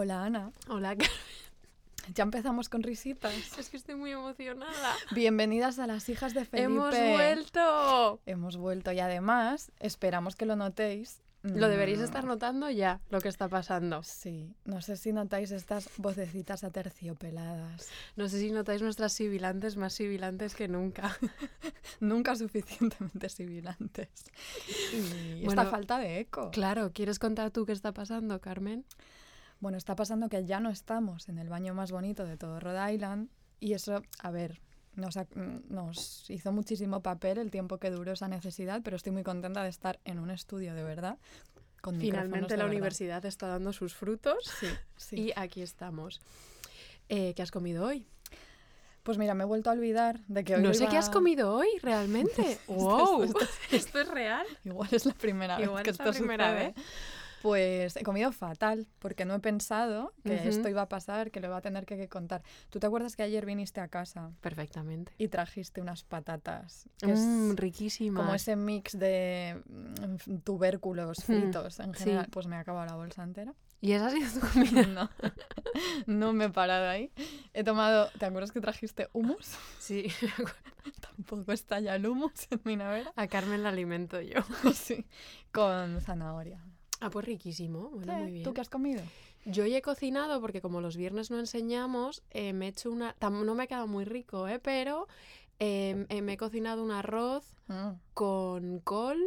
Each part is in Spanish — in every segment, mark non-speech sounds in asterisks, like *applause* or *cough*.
Hola Ana. Hola, *laughs* Ya empezamos con risitas. es que estoy muy emocionada. Bienvenidas a las hijas de Felipe. ¡Hemos vuelto! Hemos vuelto y además esperamos que lo notéis. Lo deberíais Mm, estar notando ya, lo que está pasando. Sí, no sé si notáis estas vocecitas aterciopeladas. No sé si notáis nuestras sibilantes más sibilantes que nunca. *laughs* Nunca suficientemente sibilantes. Y Bueno, esta falta de eco. Claro, ¿quieres contar tú qué está pasando, Carmen? Bueno, está pasando que ya no estamos en el baño más bonito de todo Rhode Island y eso, a ver, nos, nos hizo muchísimo papel el tiempo que duró esa necesidad, pero estoy muy contenta de estar en un estudio de verdad. Con Finalmente de la verdad. universidad está dando sus frutos Sí, sí. y aquí estamos. Eh, ¿Qué has comido hoy? Pues mira, me he vuelto a olvidar de que hoy No sé qué has comido hoy, realmente. *laughs* Esto- ¡Wow! esto- *laughs* ¿Esto es real? Igual es la primera Igual vez que es la primera sucede. Pues he comido fatal, porque no he pensado que esto iba a pasar, que lo iba a tener que, que contar. ¿Tú te acuerdas que ayer viniste a casa Perfectamente. y trajiste unas patatas? Que es Mmm, riquísimas. como ese mix de mm, tubérculos fritos en sí. general. Pues me he acabado la bolsa entera. ¿Y esa ha sido tu *laughs* comida? No, no me he parado ahí. He tomado, ¿te acuerdas que trajiste hummus? Sí, *laughs* Tampoco está ya el hummus en mi nevera. a Carmen la alimento yo. *laughs* Sí, con zanahoria. Ah, pues riquísimo. Bueno, Sí, muy bien. ¿Tú qué has comido? Yo hoy he cocinado porque como los viernes no enseñamos, eh, me he hecho una... No me ha quedado muy rico, ¿eh? Pero eh, eh, me he cocinado un arroz Mm. con col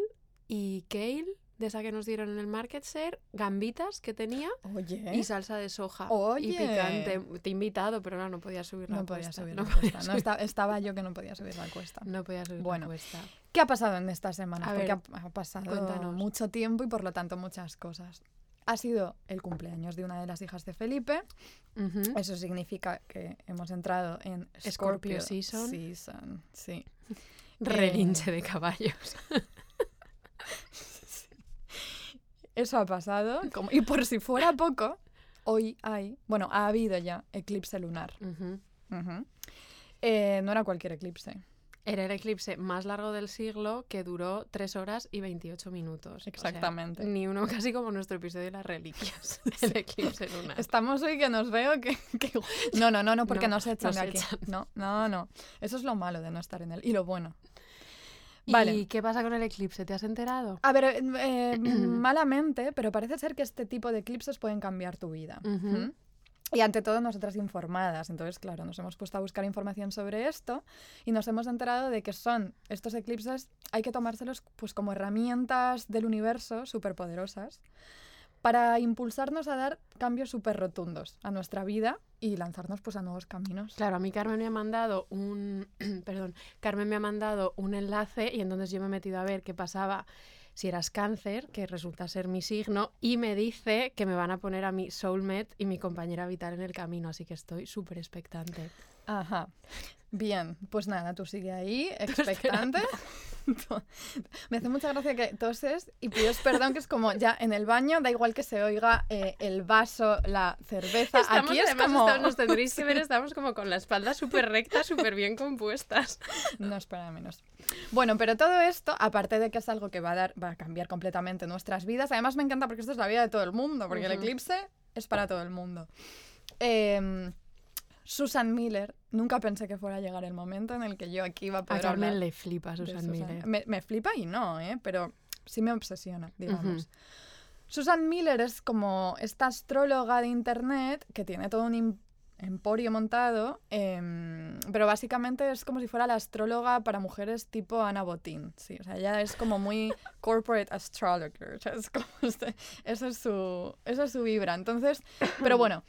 y kale, de esa que nos dieron en el market share, gambitas que tenía Oye, y salsa de soja. Oye. Y picante. Te he invitado, pero no, no podía subir la no podía cuesta. subir no la podía cuesta. No, subir- esta- estaba yo que no podía subir la cuesta. no podía subir Bueno, la cuesta. ¿Qué ha pasado en esta semana? A Porque ver, ha, ha pasado cuéntanos. mucho tiempo y por lo tanto muchas cosas. Ha sido el cumpleaños de una de las hijas de Felipe. Ujú. Eso significa que hemos entrado en Scorpio Scorpio, season. season, Sí. *laughs* Relinche de caballos. *laughs* Eso ha pasado. como- y por si fuera poco, hoy hay, bueno, ha habido ya eclipse lunar. Eh, no era cualquier eclipse. Era el eclipse más largo del siglo que duró 3 horas y 28 minutos. O sea, Exactamente. ni uno *laughs* casi como nuestro episodio de las reliquias. *laughs* El eclipse lunar. Estamos hoy que nos veo que... *laughs* que- No, no, no, no, porque No, nos echan nos de aquí. echan. No, no, no. Eso es lo malo de no estar en él. Y lo bueno. ¿Y qué pasa con el eclipse? ¿Te has enterado? A ver, eh, eh, *clears throat* malamente, pero parece ser que este tipo de eclipses pueden cambiar tu vida. ¿Mm? Y ante todo nosotras informadas. Entonces, claro, nos hemos puesto a buscar información sobre esto y nos hemos enterado de que son estos eclipses, hay que tomárselos pues como herramientas del universo superpoderosas para impulsarnos a dar cambios súper rotundos a nuestra vida y lanzarnos pues a nuevos caminos. Claro, a mí Carmen me ha mandado un... *clears throat* perdón, Carmen me ha mandado un enlace y entonces yo me he metido a ver qué pasaba si eras cáncer, que resulta ser mi signo, y me dice que me van a poner a mi soulmate y mi compañera vital en el camino, así que estoy súper expectante. Ajá. Bien, pues nada, tú sigue ahí, *laughs* expectante. *laughs* *laughs* Me hace mucha gracia que toses y pides perdón, que es como ya en el baño, da igual que se oiga eh, el vaso, la cerveza. Estamos, Aquí es además, como. estamos- nos tendréis que ver, *laughs* estamos como con la espalda súper recta, súper bien compuestas. No espera menos. Bueno, pero todo esto, aparte de que es algo que va a dar, va a cambiar completamente nuestras vidas, además me encanta porque esto es la vida de todo el mundo, porque el Ujú. eclipse es para todo el mundo. Em, Susan Miller, nunca pensé que fuera a llegar el momento en el que yo aquí iba a A poder Carmen le flipa Susan Susan. Miller. Me, me flipa y no, ¿eh? pero sí me obsesiona, digamos. Susan Miller es como esta astróloga de internet que tiene todo un emporio montado, em, pero básicamente es como si fuera la astróloga para mujeres tipo Ana Botín. Sí, o sea, ella es como muy corporate astrologer. o sea, es como este- eso, es su, eso es su vibra. Entonces, pero *coughs* bueno.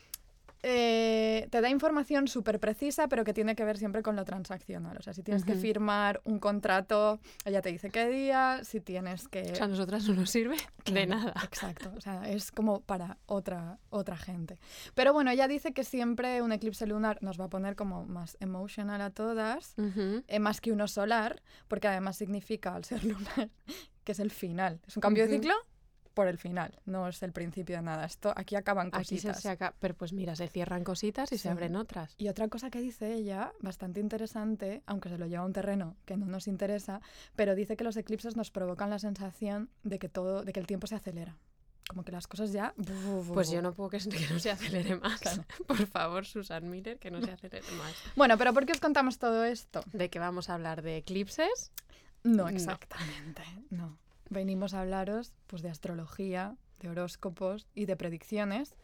Eh, te da información súper precisa, pero que tiene que ver siempre con lo transaccional. O sea, si tienes que firmar un contrato, ella te dice qué día, si tienes que... O sea, a nosotras no nos sirve de nada. Exacto, o sea, es como para otra, otra gente. Pero bueno, ella dice que siempre un eclipse lunar nos va a poner como más emotional a todas, eh, más que uno solar, porque además significa al ser *laughs* lunar que es el final. Es un cambio de ciclo por el final, no es el principio de nada. Esto aquí acaban Aquí se cositas. saca, pero pues mira, se cierran cositas y Sí. se abren otras. Y otra cosa que dice ella, bastante interesante, aunque se lo lleva a un terreno que no nos interesa, pero dice que los eclipses nos provocan la sensación de que todo, de que el tiempo se acelera. como que las cosas ya... Pues yo no puedo que, que no se acelere *laughs* más. *laughs* Por favor, Susan Miller, que no se acelere más. *laughs* Bueno, pero ¿por qué os contamos todo esto? ¿De que vamos a hablar de eclipses? No, exactamente, no. Venimos a hablaros pues, de astrología, de horóscopos y de predicciones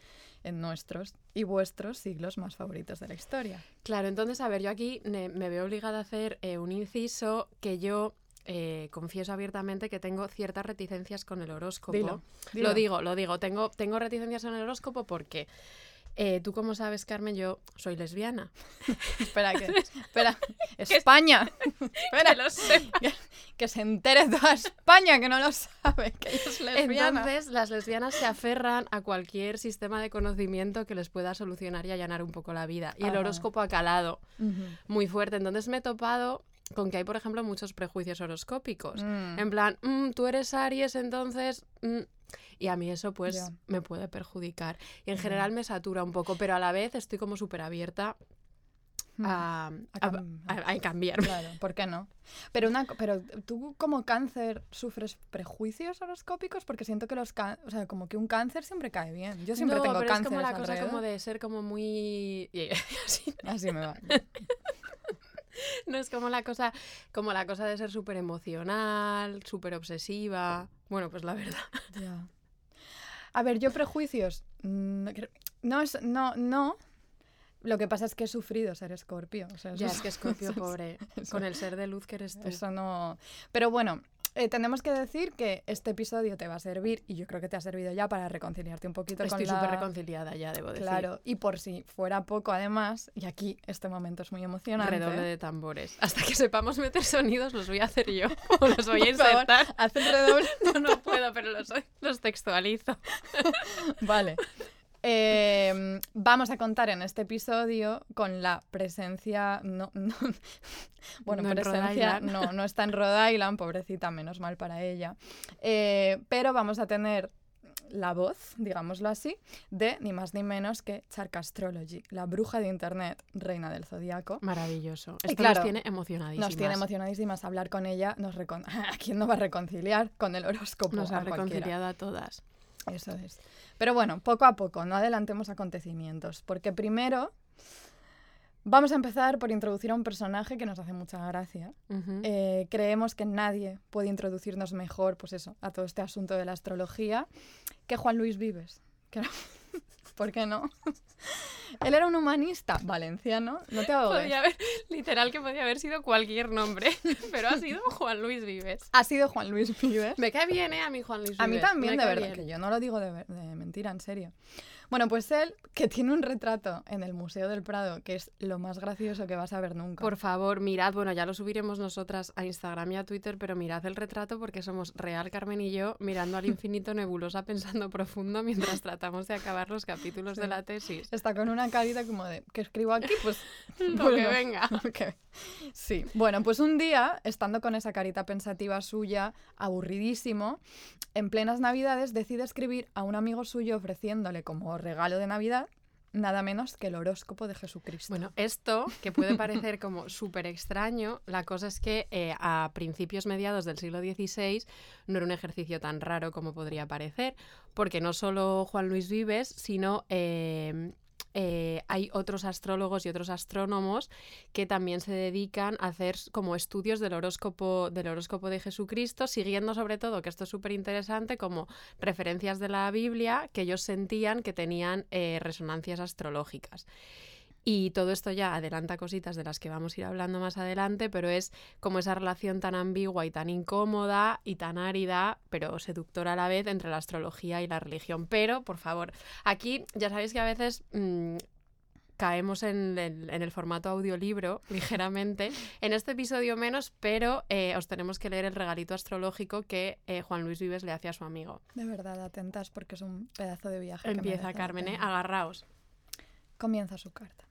en nuestros y vuestros siglos más favoritos de la historia. Claro, entonces, a ver, yo aquí me, veo obligada a hacer eh, un inciso que yo eh, confieso abiertamente que tengo ciertas reticencias con el horóscopo. Lo digo, lo digo. Tengo, tengo reticencias con el horóscopo porque eh, tú como sabes, Carmen, yo soy lesbiana. *laughs* espera, que, espera, *laughs* España. espera, que, *laughs* lo sé. Que, se entere toda España que no lo sabe, que es lesbiana. Entonces, las lesbianas se aferran a cualquier sistema de conocimiento que les pueda solucionar y allanar un poco la vida. Y el horóscopo ha calado muy fuerte. Entonces me he topado con que hay, por ejemplo, muchos prejuicios horoscópicos. Mm. En plan, mm, tú eres Aries, entonces... Mm", y a mí eso pues me puede perjudicar. Y en general me satura un poco, pero a la vez estoy como súper abierta a, cambiar. Claro, ¿por qué no? Pero, una, pero tú como cáncer sufres prejuicios horoscópicos porque siento que los o sea, como que un cáncer siempre cae bien. Yo siempre tengo cáncer. Es como la cosa como de ser como muy *laughs* así, así me va. *laughs* *laughs* no es como la cosa, como la cosa de ser súper emocional, súper obsesiva. Bueno, pues la verdad. *laughs* A ver, yo prejuicios. Mm, no es. No, no. Lo que pasa es que he sufrido ser escorpio. ya, es que escorpio, *laughs* pobre. con el ser de luz que eres tú. Eso no. Pero bueno, eh, tenemos que decir que este episodio te va a servir, y yo creo que te ha servido ya para reconciliarte un poquito Estoy con la... súper reconciliada ya, debo decir. Claro, y por si fuera poco además, y aquí este momento es muy emocionante. Redoble de tambores. Hasta que sepamos meter sonidos los voy a hacer yo, *laughs* o los voy a insertar. haz el redoble. *laughs* no, no puedo, pero los, los textualizo. vale. Em, vamos a contar en este episodio con la presencia. No, *laughs* bueno, presencia no, no está en Rhode Island, pobrecita, menos mal para ella. Eh, pero vamos a tener la voz, digámoslo así, de ni más ni menos que Chark Astrology, la bruja de internet, reina del zodiaco. Maravilloso. Esto claro, nos tiene emocionadísimas. Nos tiene emocionadísimas. Hablar con ella, nos *laughs* ¿a quién no va a reconciliar con el horóscopo? Nos ha reconciliado a todas. Eso es. Pero bueno, poco a poco, no adelantemos acontecimientos, porque primero vamos a empezar por introducir a un personaje que nos hace mucha gracia. Eh, creemos que nadie puede introducirnos mejor, pues eso, a todo este asunto de la astrología que Juan Luis Vives. ¿Por qué no? *laughs* Él era un humanista valenciano, no te ahogues. Podía haber, literal que podía haber sido cualquier nombre, *laughs* pero ha sido Juan Luis Vives. Ha sido Juan Luis Vives. Me cae bien, ¿eh? A mí Juan Luis Vives. A mí también, de verdad, que yo no lo digo de, de mentira, en serio. Bueno, pues él, que tiene un retrato en el Museo del Prado, que es lo más gracioso que vas a ver nunca. Por favor, mirad, bueno, ya lo subiremos nosotras a Instagram y a Twitter, pero mirad el retrato porque somos real Carmen y yo mirando al infinito *laughs* nebulosa pensando profundo mientras tratamos de acabar los capítulos de la tesis. Está con una carita como de, ¿qué escribo aquí? Pues *laughs* lo que venga. Sí, bueno, pues un día, estando con esa carita pensativa suya, aburridísimo, en plenas navidades decide escribir a un amigo suyo ofreciéndole como regalo de Navidad nada menos que el horóscopo de Jesucristo. Bueno, esto, que puede parecer como súper extraño, la cosa es que eh, a principios mediados del siglo XVI no era un ejercicio tan raro como podría parecer, porque no solo Juan Luis Vives, sino eh, eh, hay otros astrólogos y otros astrónomos que también se dedican a hacer como estudios del horóscopo, del horóscopo de Jesucristo, siguiendo sobre todo, que esto es súper interesante, como referencias de la Biblia que ellos sentían que tenían eh, resonancias astrológicas. Y todo esto ya adelanta cositas de las que vamos a ir hablando más adelante, pero es como esa relación tan ambigua y tan incómoda y tan árida, pero seductora a la vez entre la astrología y la religión. Pero, por favor, aquí ya sabéis que a veces... Mm, caemos en el, formato audiolibro *laughs* ligeramente. En este episodio menos, pero eh, os tenemos que leer el regalito astrológico que eh, Juan Luis Vives le hace a su amigo. De verdad, atentas porque es un pedazo de viaje. Empieza, Carmen, ¿eh? agarraos. Comienza su carta.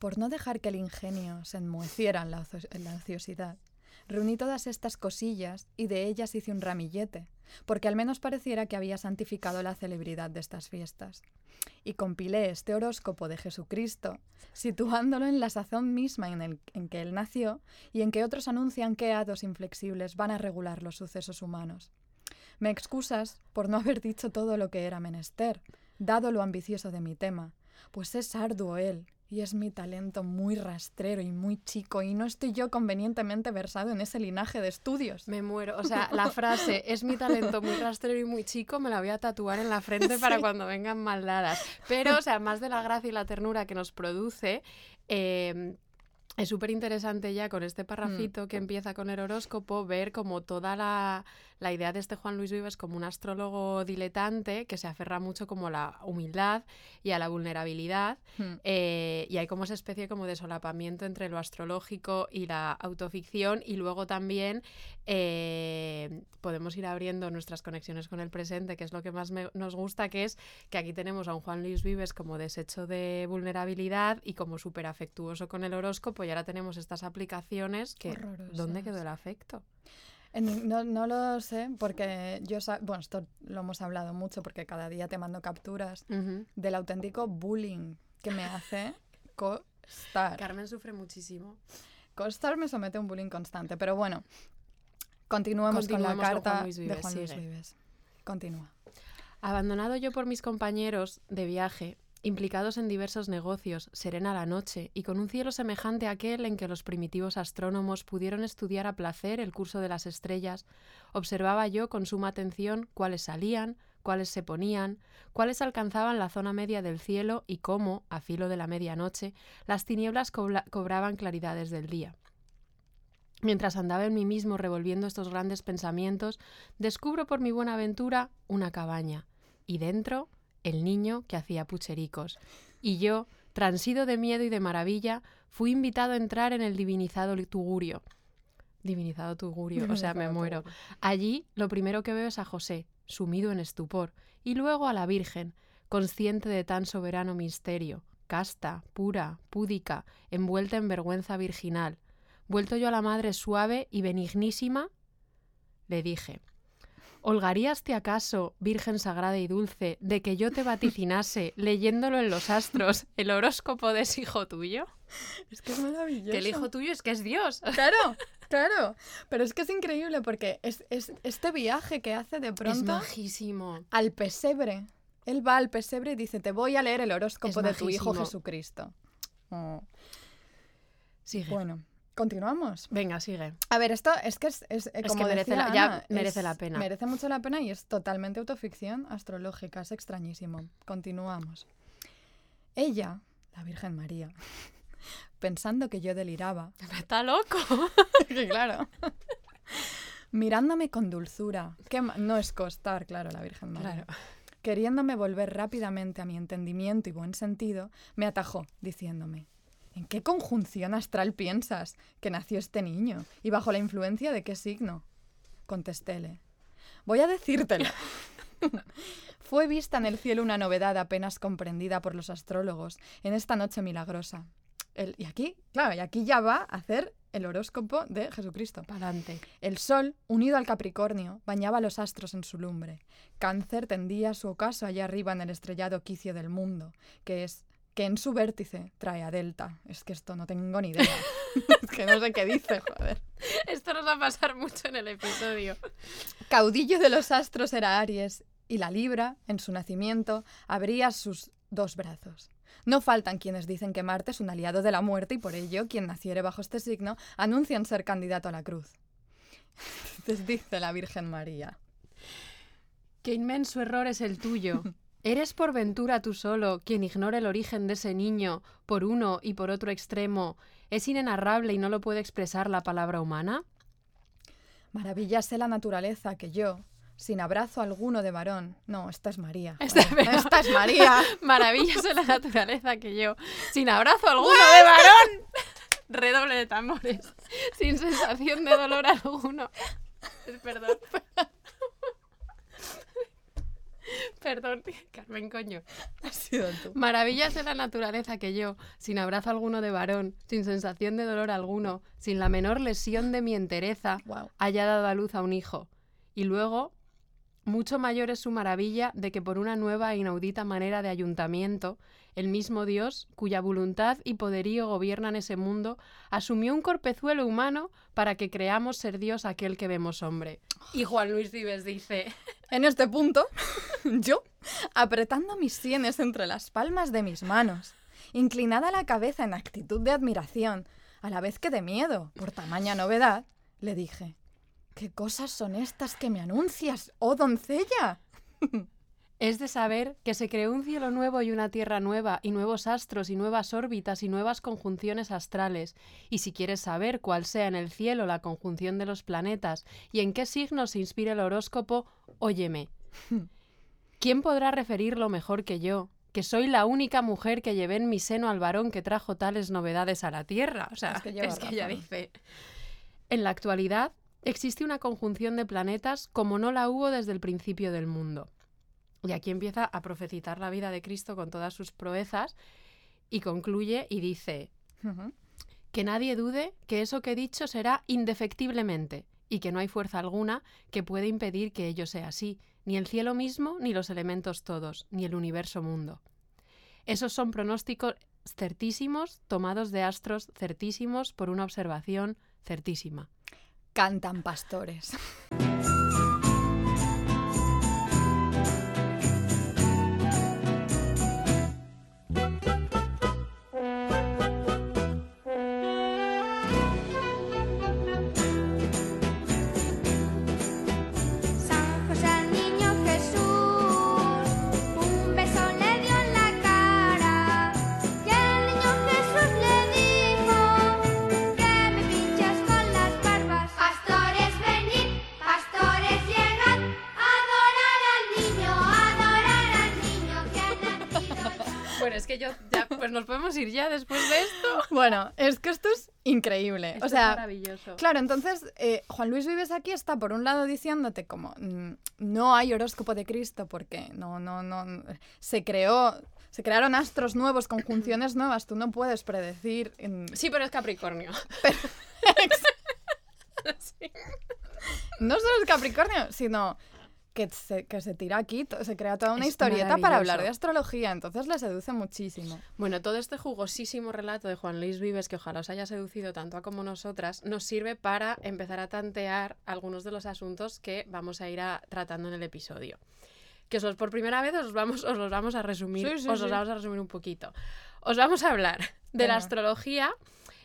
Por no dejar que el ingenio se enmoheciera en la, ociosidad, reuní todas estas cosillas y de ellas hice un ramillete, porque al menos pareciera que había santificado la celebridad de estas fiestas. Y compilé este horóscopo de Jesucristo, situándolo en la sazón misma en, en que él nació y en que otros anuncian que hados inflexibles van a regular los sucesos humanos. Me excusas por no haber dicho todo lo que era menester, dado lo ambicioso de mi tema, pues es arduo él, y es mi talento muy rastrero y muy chico, y no estoy yo convenientemente versado en ese linaje de estudios. Me muero. O sea, *laughs* la frase es mi talento muy rastrero y muy chico, me la voy a tatuar en la frente para cuando vengan maldadas. Pero, o sea, más de la gracia y la ternura que nos produce, eh, es súper interesante ya con este parrafito que empieza con el horóscopo ver como toda la, la idea de este Juan Luis Vives como un astrólogo diletante que se aferra mucho como a la humildad y a la vulnerabilidad Hmm. eh, y hay como esa especie como de solapamiento entre lo astrológico y la autoficción y luego también eh, podemos ir abriendo nuestras conexiones con el presente que es lo que más me- nos gusta que es que aquí tenemos a un Juan Luis Vives como deshecho de vulnerabilidad y como súper afectuoso con el horóscopo y ahora tenemos estas aplicaciones que ¿dónde quedó Horrorosas. el afecto? No, no lo sé, porque yo, bueno, esto lo hemos hablado mucho, porque cada día te mando capturas del auténtico bullying que me hace costar. Carmen sufre muchísimo. Costar me somete a un bullying constante, pero bueno, continuemos con la carta Juan Luis de Juan Luis. Vives. Continúa. Abandonado yo por mis compañeros de viaje, implicados en diversos negocios, serena la noche, y con un cielo semejante a aquel en que los primitivos astrónomos pudieron estudiar a placer el curso de las estrellas, observaba yo con suma atención cuáles salían, cuáles se ponían, cuáles alcanzaban la zona media del cielo y cómo, a filo de la medianoche, las tinieblas cobraban claridades del día. Mientras andaba en mí mismo revolviendo estos grandes pensamientos, descubro por mi buena ventura una cabaña, y dentro el niño que hacía puchericos. Y yo, transido de miedo y de maravilla, fui invitado a entrar en el divinizado tugurio. Divinizado tugurio, o sea, me muero. Allí lo primero que veo es a José, sumido en estupor, y luego a la Virgen, consciente de tan soberano misterio, casta, pura, púdica, envuelta en vergüenza virginal. Vuelto yo a la madre suave y benignísima, le dije, ¿Holgaríaste acaso, Virgen sagrada y dulce, de que yo te vaticinase, *laughs* leyéndolo en los astros, el horóscopo de ese hijo tuyo? Es que es maravilloso. Que el hijo tuyo es que es Dios. *laughs* Claro, claro. Pero es que es increíble porque es, es este viaje que hace de Es pronto majísimo. al pesebre. Él va al pesebre y dice, te voy a leer el horóscopo Es de tu hijo. Jesucristo. Oh. Sigue. Bueno, continuamos. Venga, sigue. A ver, esto es que es, es, eh, Es que como merece decía la- ya Ana, merece es- la pena. Merece mucho la pena y es totalmente autoficción astrológica, es extrañísimo. Continuamos. Ella, la Virgen María, *laughs* pensando que yo deliraba, *laughs* Está loco. *laughs* que claro, mirándome con dulzura, que no es costar, claro, la Virgen María, Claro. queriéndome volver rápidamente a mi entendimiento y buen sentido, me atajó, diciéndome, ¿en qué conjunción astral piensas que nació este niño? ¿Y bajo la influencia de qué signo? Contestéle, voy a decírtelo. *laughs* Fue vista en el cielo una novedad apenas comprendida por los astrólogos en esta noche milagrosa. El- y aquí, claro, y aquí ya va a hacer el horóscopo de Jesucristo. Pa'lante. El sol, unido al Capricornio, bañaba los astros en su lumbre. Cáncer tendía su ocaso allá arriba en el estrellado quicio del mundo, que es que en su vértice trae a Delta. Es que esto no tengo ni idea. *laughs* *laughs* es que no sé qué dice, joder. Esto nos va a pasar mucho en el episodio. Caudillo de los astros era Aries, y la Libra, en su nacimiento, abría sus dos brazos. No faltan quienes dicen que Marte es un aliado de la muerte y por ello quien naciere bajo este signo anuncian ser candidato a la cruz. *laughs* Entonces dice la Virgen María. Qué inmenso error es el tuyo. ¿Eres por ventura tú solo quien ignora el origen de ese niño por uno y por otro extremo? ¿Es inenarrable y no lo puede expresar la palabra humana? Maravillase la naturaleza que yo, sin abrazo alguno de varón. No, esta es María. Esta- esta es María. *laughs* Maravillas de la naturaleza que yo, sin abrazo alguno de varón. *laughs* Redoble de tambores, sin sensación de dolor alguno. *laughs* Perdón. *laughs* Perdón, *laughs* Carmen, coño. Ha sido tú. Maravillas de la naturaleza que yo, sin abrazo alguno de varón, sin sensación de dolor alguno, sin la menor lesión de mi entereza, Wow. haya dado a luz a un hijo. Y luego Mucho mayor es su maravilla de que por una nueva e inaudita manera de ayuntamiento, el mismo Dios, cuya voluntad y poderío gobiernan ese mundo, asumió un corpezuelo humano para que creamos ser Dios aquel que vemos hombre. Y Juan Luis Vives dice, *laughs* En este punto, *laughs* yo, apretando mis sienes entre las palmas de mis manos, inclinada la cabeza en actitud de admiración, a la vez que de miedo por tamaña novedad, le dije, ¿qué cosas son estas que me anuncias, oh doncella? *laughs* Es de saber que se creó un cielo nuevo y una tierra nueva, y nuevos astros y nuevas órbitas y nuevas conjunciones astrales. Y si quieres saber cuál sea en el cielo la conjunción de los planetas y en qué signos se inspira el horóscopo, óyeme. *laughs* ¿Quién podrá referirlo mejor que yo? Que soy la única mujer que llevé en mi seno al varón que trajo tales novedades a la tierra. O sea, Es que lleva ella razón. dice. En la actualidad existe una conjunción de planetas como no la hubo desde el principio del mundo. Y aquí empieza a profetizar la vida de Cristo con todas sus proezas y concluye y dice que nadie dude que eso que he dicho será indefectiblemente y que no hay fuerza alguna que pueda impedir que ello sea así, ni el cielo mismo, ni los elementos todos, ni el universo mundo. Esos son pronósticos certísimos tomados de astros certísimos por una observación certísima. Cantan pastores. *laughs* ir ya después de esto. *laughs* Bueno, es que esto es increíble. Esto o es sea, maravilloso. Claro, entonces eh, Juan Luis Vives aquí está por un lado diciéndote como mm, no hay horóscopo de Cristo porque no, no, no se creó, se crearon astros nuevos, conjunciones nuevas, tú no puedes predecir. *laughs* Sí, pero es Capricornio. *laughs* Sí. no solo es Capricornio, sino que se, que se tira aquí, se crea toda una Es historieta para hablar de astrología, entonces le seduce muchísimo. Bueno, todo este jugosísimo relato de Juan Luis Vives, que ojalá os haya seducido tanto a como nosotras, nos sirve para empezar a tantear algunos de los asuntos que vamos a ir a- tratando en el episodio. Que os los por primera vez os los vamos, os los vamos a resumir, Sí, sí, os los vamos a resumir un poquito. Os vamos a hablar de la astrología,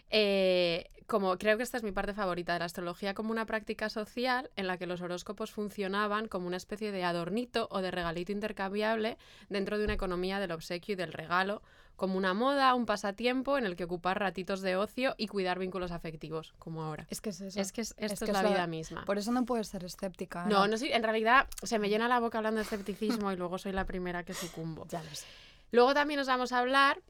eh, como creo que esta es mi parte favorita de la astrología, como una práctica social en la que los horóscopos funcionaban como una especie de adornito o de regalito intercambiable dentro de una economía del obsequio y del regalo, como una moda, un pasatiempo en el que ocupar ratitos de ocio y cuidar vínculos afectivos, como ahora. Es que es eso. Es que es- esto es, que la es la- vida misma. Por eso no puedes ser escéptica. No, no sé, en realidad se me llena la boca hablando de escepticismo y luego soy la primera que sucumbo. *laughs* Ya lo sé. Luego también nos vamos a hablar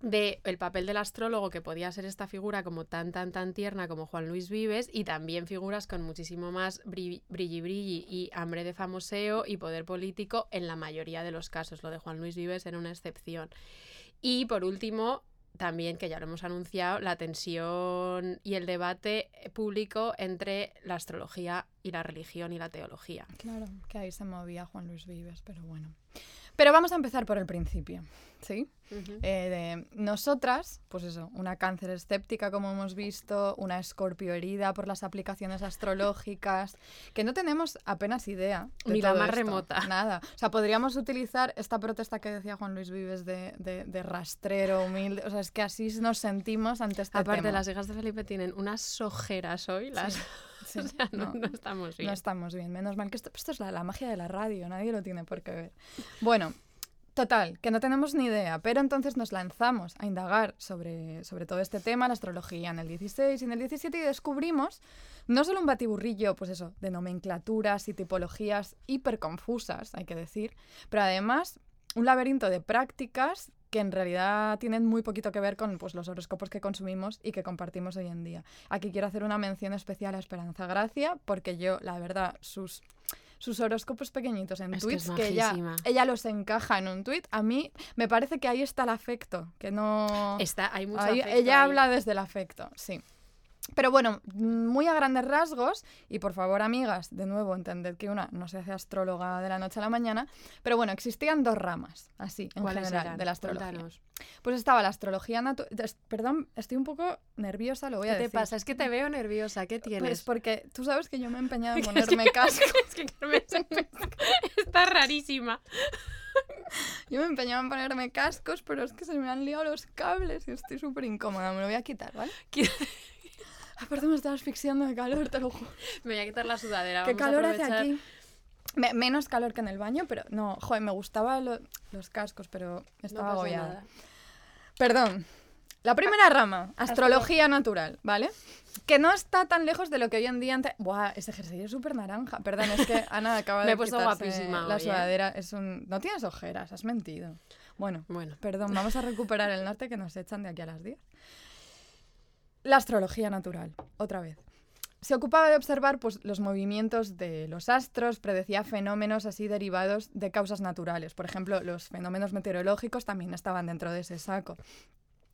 de el papel del astrólogo que podía ser esta figura como tan tan tan tierna como Juan Luis Vives y también figuras con muchísimo más bri- brilli brilli y hambre de famoseo y poder político en la mayoría de los casos. Lo de Juan Luis Vives era una excepción. Y por último, también, que ya lo hemos anunciado, la tensión y el debate público entre la astrología y la religión y la teología. Claro, que ahí se movía Juan Luis Vives, pero bueno. Pero vamos a empezar por el principio, ¿sí? Eh, de nosotras, pues eso, una cáncer escéptica como hemos visto, una escorpio herida por las aplicaciones astrológicas, que no tenemos apenas idea. de Ni la todo más esto, remota. Nada. O sea, podríamos utilizar esta protesta que decía Juan Luis Vives de, de- de rastrero, humilde. O sea, es que así nos sentimos ante este Aparte, tema. las hijas de Felipe tienen unas ojeras hoy, las... Sí, *laughs* o sea, no, no, no estamos bien. No estamos bien, menos mal que esto, esto es la, la magia de la radio, nadie lo tiene por qué ver. Bueno, total, que no tenemos ni idea, pero entonces nos lanzamos a indagar sobre, sobre todo este tema, la astrología en el 16 y en el 17 y descubrimos no solo un batiburrillo, pues eso, de nomenclaturas y tipologías hiperconfusas, hay que decir, pero además un laberinto de prácticas que en realidad tienen muy poquito que ver con pues, los horóscopos que consumimos y que compartimos hoy en día. Aquí quiero hacer una mención especial a Esperanza Gracia, porque yo, la verdad, sus, sus horóscopos pequeñitos en Es tweets, que, ella, ella los encaja en un tweet, a mí me parece que ahí está el afecto, que no... Está, hay mucho Ahí- afecto ella ahí. habla desde el afecto, sí. Pero bueno, muy a grandes rasgos, y por favor, amigas, de nuevo, entended que una no se hace astróloga de la noche a la mañana, pero bueno, existían dos ramas, así, en ¿Cuáles general, eran? de la astrología. Cuéntanos. Pues estaba la astrología natural. Perdón, estoy un poco nerviosa, lo voy a ¿Qué te decir. pasa? Es que te veo nerviosa. ¿Qué tienes? Pues porque tú sabes que yo me he empeñado en *laughs* Es que- ponerme *laughs* casco. es que Carmen está rarísima. *laughs* Yo me he empeñado en ponerme cascos, pero es que se me han liado los cables y estoy súper incómoda. Me lo voy a quitar, ¿vale? Aparte me estaba asfixiando de calor, te lo juro. Me voy a quitar la sudadera. ¿Qué vamos a calor hace aprovechar. aquí? Me- menos calor que en el baño, pero no, joder, me gustaban lo- los cascos, pero No estaba pasa agobiada. nada. Perdón. La primera rama, astrología natural, ¿vale? Que no está tan lejos de lo que hoy en día... Buah, ese jersey es súper naranja. Perdón, es que Ana *laughs* acaba Me de he puesto guapísima La hoy, ¿eh? sudadera es un... No tienes ojeras, has mentido. Bueno, Bueno, perdón, vamos a recuperar el norte que nos echan de aquí a las 10. La astrología natural, otra vez. Se ocupaba de observar pues, los movimientos de los astros, predecía fenómenos así derivados de causas naturales. Por ejemplo, los fenómenos meteorológicos también estaban dentro de ese saco.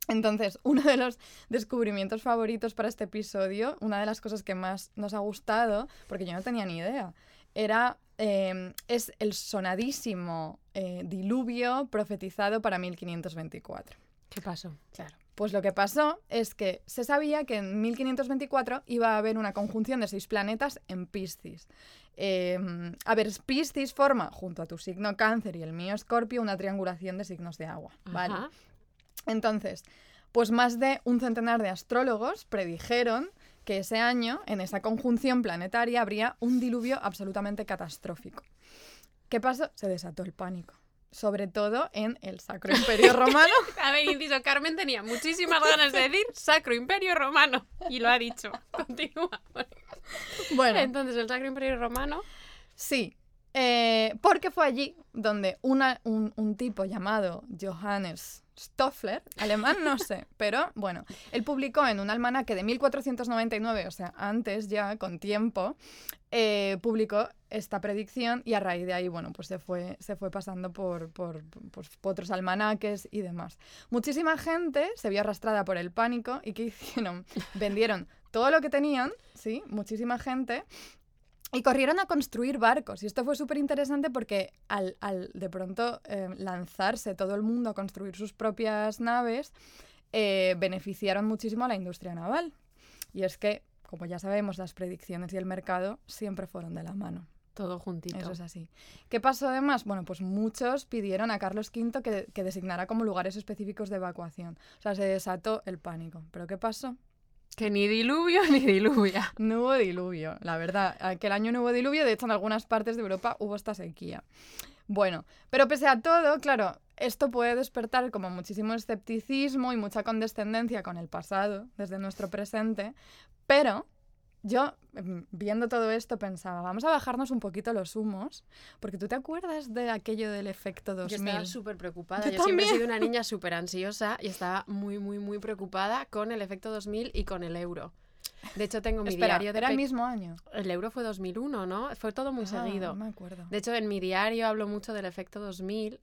Entonces, *laughs* uno de los descubrimientos favoritos para este episodio, una de las cosas que más nos ha gustado, porque yo no tenía ni idea, era eh, es el sonadísimo eh, diluvio profetizado para 1524. ¿qué pasó? Claro. Pues lo que pasó es que se sabía que en 1524 iba a haber una conjunción de seis planetas en Piscis. Eh, a ver, Piscis forma, junto a tu signo cáncer y el mío escorpio, una triangulación de signos de agua. ¿vale? Entonces, pues más de un centenar de astrólogos predijeron que ese año, en esa conjunción planetaria, habría un diluvio absolutamente catastrófico. ¿Qué pasó? Se desató el pánico. Sobre todo en el Sacro Imperio Romano. *laughs* A ver, inciso, Carmen tenía muchísimas ganas de decir Sacro Imperio Romano. Y lo ha dicho. *laughs* Continúa. Bueno, Entonces, el Sacro Imperio Romano. sí. eh, porque fue allí donde una- un, un tipo llamado Johannes Stoffler, alemán no sé, *laughs* pero bueno, él publicó en un almanaque de 1499, o sea, antes ya, con tiempo, eh, publicó esta predicción y a raíz de ahí, bueno, pues se fue, se fue pasando por, por, pues, por otros almanaques y demás. Muchísima gente se vio arrastrada por el pánico y ¿qué hicieron? *laughs* Vendieron todo lo que tenían, ¿sí? Muchísima gente. Y corrieron a construir barcos. Y esto fue súper interesante porque al, al de pronto eh, lanzarse todo el mundo a construir sus propias naves, eh, beneficiaron muchísimo a la industria naval. Y es que, como ya sabemos, las predicciones y el mercado siempre fueron de la mano. Todo juntito. Eso es así. ¿Qué pasó además? Bueno, pues muchos pidieron a Carlos V que, que designara como lugares específicos de evacuación. O sea, se desató el pánico. ¿Pero qué pasó? Que ni diluvio *laughs* ni diluvia. No hubo diluvio, la verdad. Aquel año no hubo diluvio, de hecho en algunas partes de Europa hubo esta sequía. Bueno, pero pese a todo, claro, esto puede despertar como muchísimo escepticismo y mucha condescendencia con el pasado, desde nuestro presente, pero yo, em, viendo todo esto, pensaba, vamos a bajarnos un poquito los humos, porque tú te acuerdas de aquello del efecto 2000. Yo estaba súper preocupada. Yo Yo, siempre he sido una niña *laughs* súper ansiosa y estaba muy, muy, muy preocupada con el efecto 2000 y con el euro. De hecho, tengo mi Espera, diario de era el mismo año. El euro fue 2001, ¿no? Fue todo muy Ah, seguido. No me acuerdo. De hecho, en mi diario hablo mucho del efecto 2000.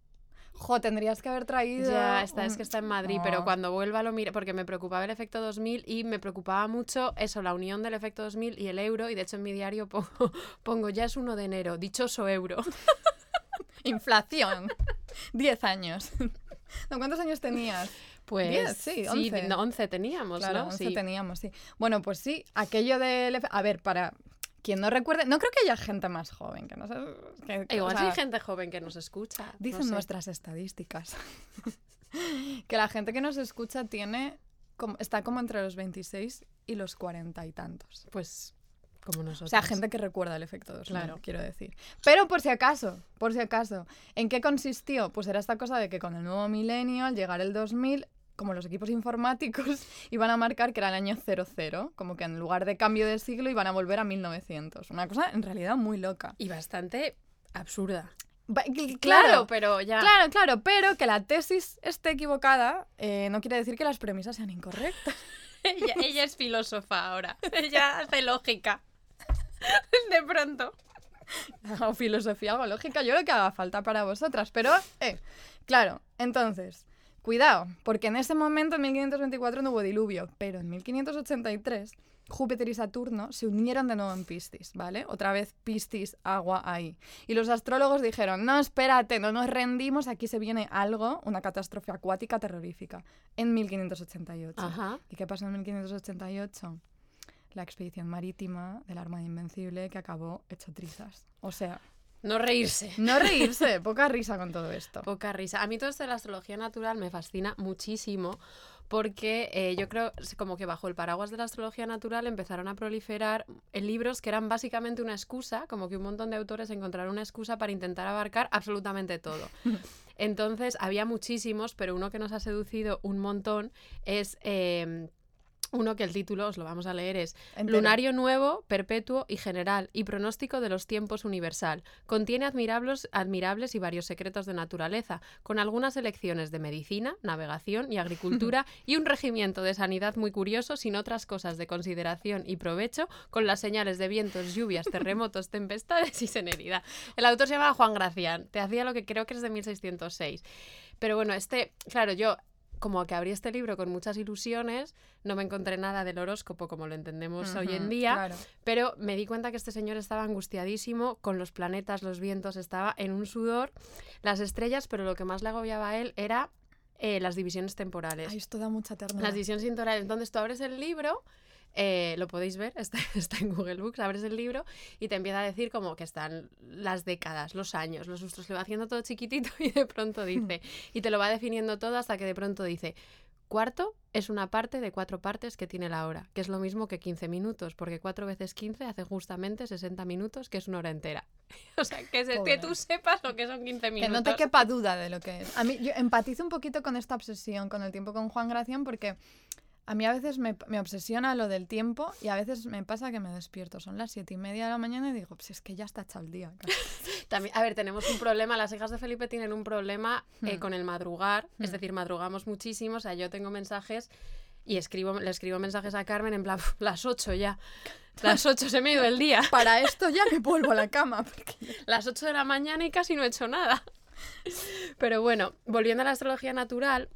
Jo, tendrías que haber traído... Ya está, es que está en Madrid, No. pero cuando vuelva lo mire, porque me preocupaba el efecto 2000 y me preocupaba mucho eso, la unión del efecto 2000 y el euro. Y de hecho, en mi diario pongo, *laughs* pongo ya es 1 de enero, dichoso euro. *laughs* Inflación. 10 años. ¿No, ¿Cuántos años tenías? Pues Diez, sí, 11. no, 11 teníamos, Claro, ¿no? 11 Sí. teníamos, sí. Bueno, pues sí, aquello del... A ver, para quien no recuerde... No creo que haya gente más joven que no sé... que- que- Igual o hay gente joven que nos escucha. no Dicen sé. nuestras estadísticas *laughs* que la gente que nos escucha tiene... como- está como entre los 26 y los 40 y tantos. Pues como nosotros. O sea, gente que recuerda el efecto 2000, Claro. quiero decir. Pero por si acaso, por si acaso, ¿en qué consistió? Pues era esta cosa de que con el nuevo milenio, al llegar el 2000, como los equipos informáticos *laughs* iban a marcar que era el año 00, como que en lugar de cambio de siglo iban a volver a 1900. Una cosa en realidad muy loca. Y bastante absurda. Ba- Claro, Claro, pero ya. claro, claro, pero que la tesis esté equivocada eh, no quiere decir que las premisas sean incorrectas. *laughs* ella, ella es filósofa ahora. Ella hace lógica. *laughs* De pronto. o filosofía o lógica, yo lo que haga falta para vosotras. Pero, eh, claro, entonces, cuidado, porque en ese momento, en 1524, no hubo diluvio, pero en 1583 Júpiter y Saturno se unieron de nuevo en Piscis, ¿vale? Otra vez Piscis, agua ahí. Y los astrólogos dijeron, no, espérate, no nos rendimos, aquí se viene algo, una catástrofe acuática terrorífica, en 1588. Ajá. ¿Y qué pasó en 1588? La expedición marítima de la Armada Invencible que acabó hecho trizas. O sea, No reírse. no reírse, poca risa con todo esto. *laughs* Poca risa. A mí todo esto de la astrología natural me fascina muchísimo porque eh, yo creo como que bajo el paraguas de la astrología natural empezaron a proliferar libros que eran básicamente una excusa, como que un montón de autores encontraron una excusa para intentar abarcar absolutamente todo. *laughs* Entonces había muchísimos, pero uno que nos ha seducido un montón es... eh, uno que el título, os lo vamos a leer, es Entero. Lunario nuevo, perpetuo y general, y pronóstico de los tiempos universal. Contiene admirables, admirables y varios secretos de naturaleza, con algunas elecciones de medicina, navegación y agricultura, *laughs* y un regimiento de sanidad muy curioso, sin otras cosas de consideración y provecho, con las señales de vientos, lluvias, *laughs* terremotos, tempestades y serenidad. El autor se llama Juan Gracián, te hacía lo que creo que es de 1606. Pero bueno, este, claro, yo como que abrí este libro con muchas ilusiones, no me encontré nada del horóscopo como lo entendemos hoy en día, claro. pero me di cuenta que este señor estaba angustiadísimo con los planetas, los vientos, estaba en un sudor, las estrellas, pero lo que más le agobiaba a él era eh, las divisiones temporales. Ay, esto da mucha ternura. Las divisiones temporales. Entonces tú abres el libro, eh, lo podéis ver, *laughs* está, está en Google Books, abres el libro y te empieza a decir como que están las décadas, los años, los lustros, le va haciendo todo chiquitito *laughs* y de pronto dice, y te lo va definiendo todo hasta que de pronto dice, cuarto es una parte de cuatro partes que tiene la hora, que es lo mismo que 15 minutos, porque cuatro veces 15 hace justamente 60 minutos, que es una hora entera. *laughs* o sea, que, se- que tú sepas lo que son 15 Que minutos. no te quepa duda de lo que es. A mí, yo empatizo un poquito con esta obsesión con el tiempo con Juan Gracián porque a mí a veces me, me obsesiona lo del tiempo y a veces me pasa que me despierto. Son las siete y media de la mañana y digo, pues es que ya está echado el día. casi". *laughs* También, a ver, tenemos un problema, las hijas de Felipe tienen un problema eh, Hmm. con el madrugar, es Hmm. decir, madrugamos muchísimo, o sea, yo tengo mensajes y escribo, le escribo mensajes a Carmen en plan, "Uf, las 8 ya, las 8 se me ha ido el día, *laughs* Para esto ya me vuelvo a la cama. *laughs* porque- las 8 de la mañana y casi no he hecho nada. Pero bueno, volviendo a la astrología natural,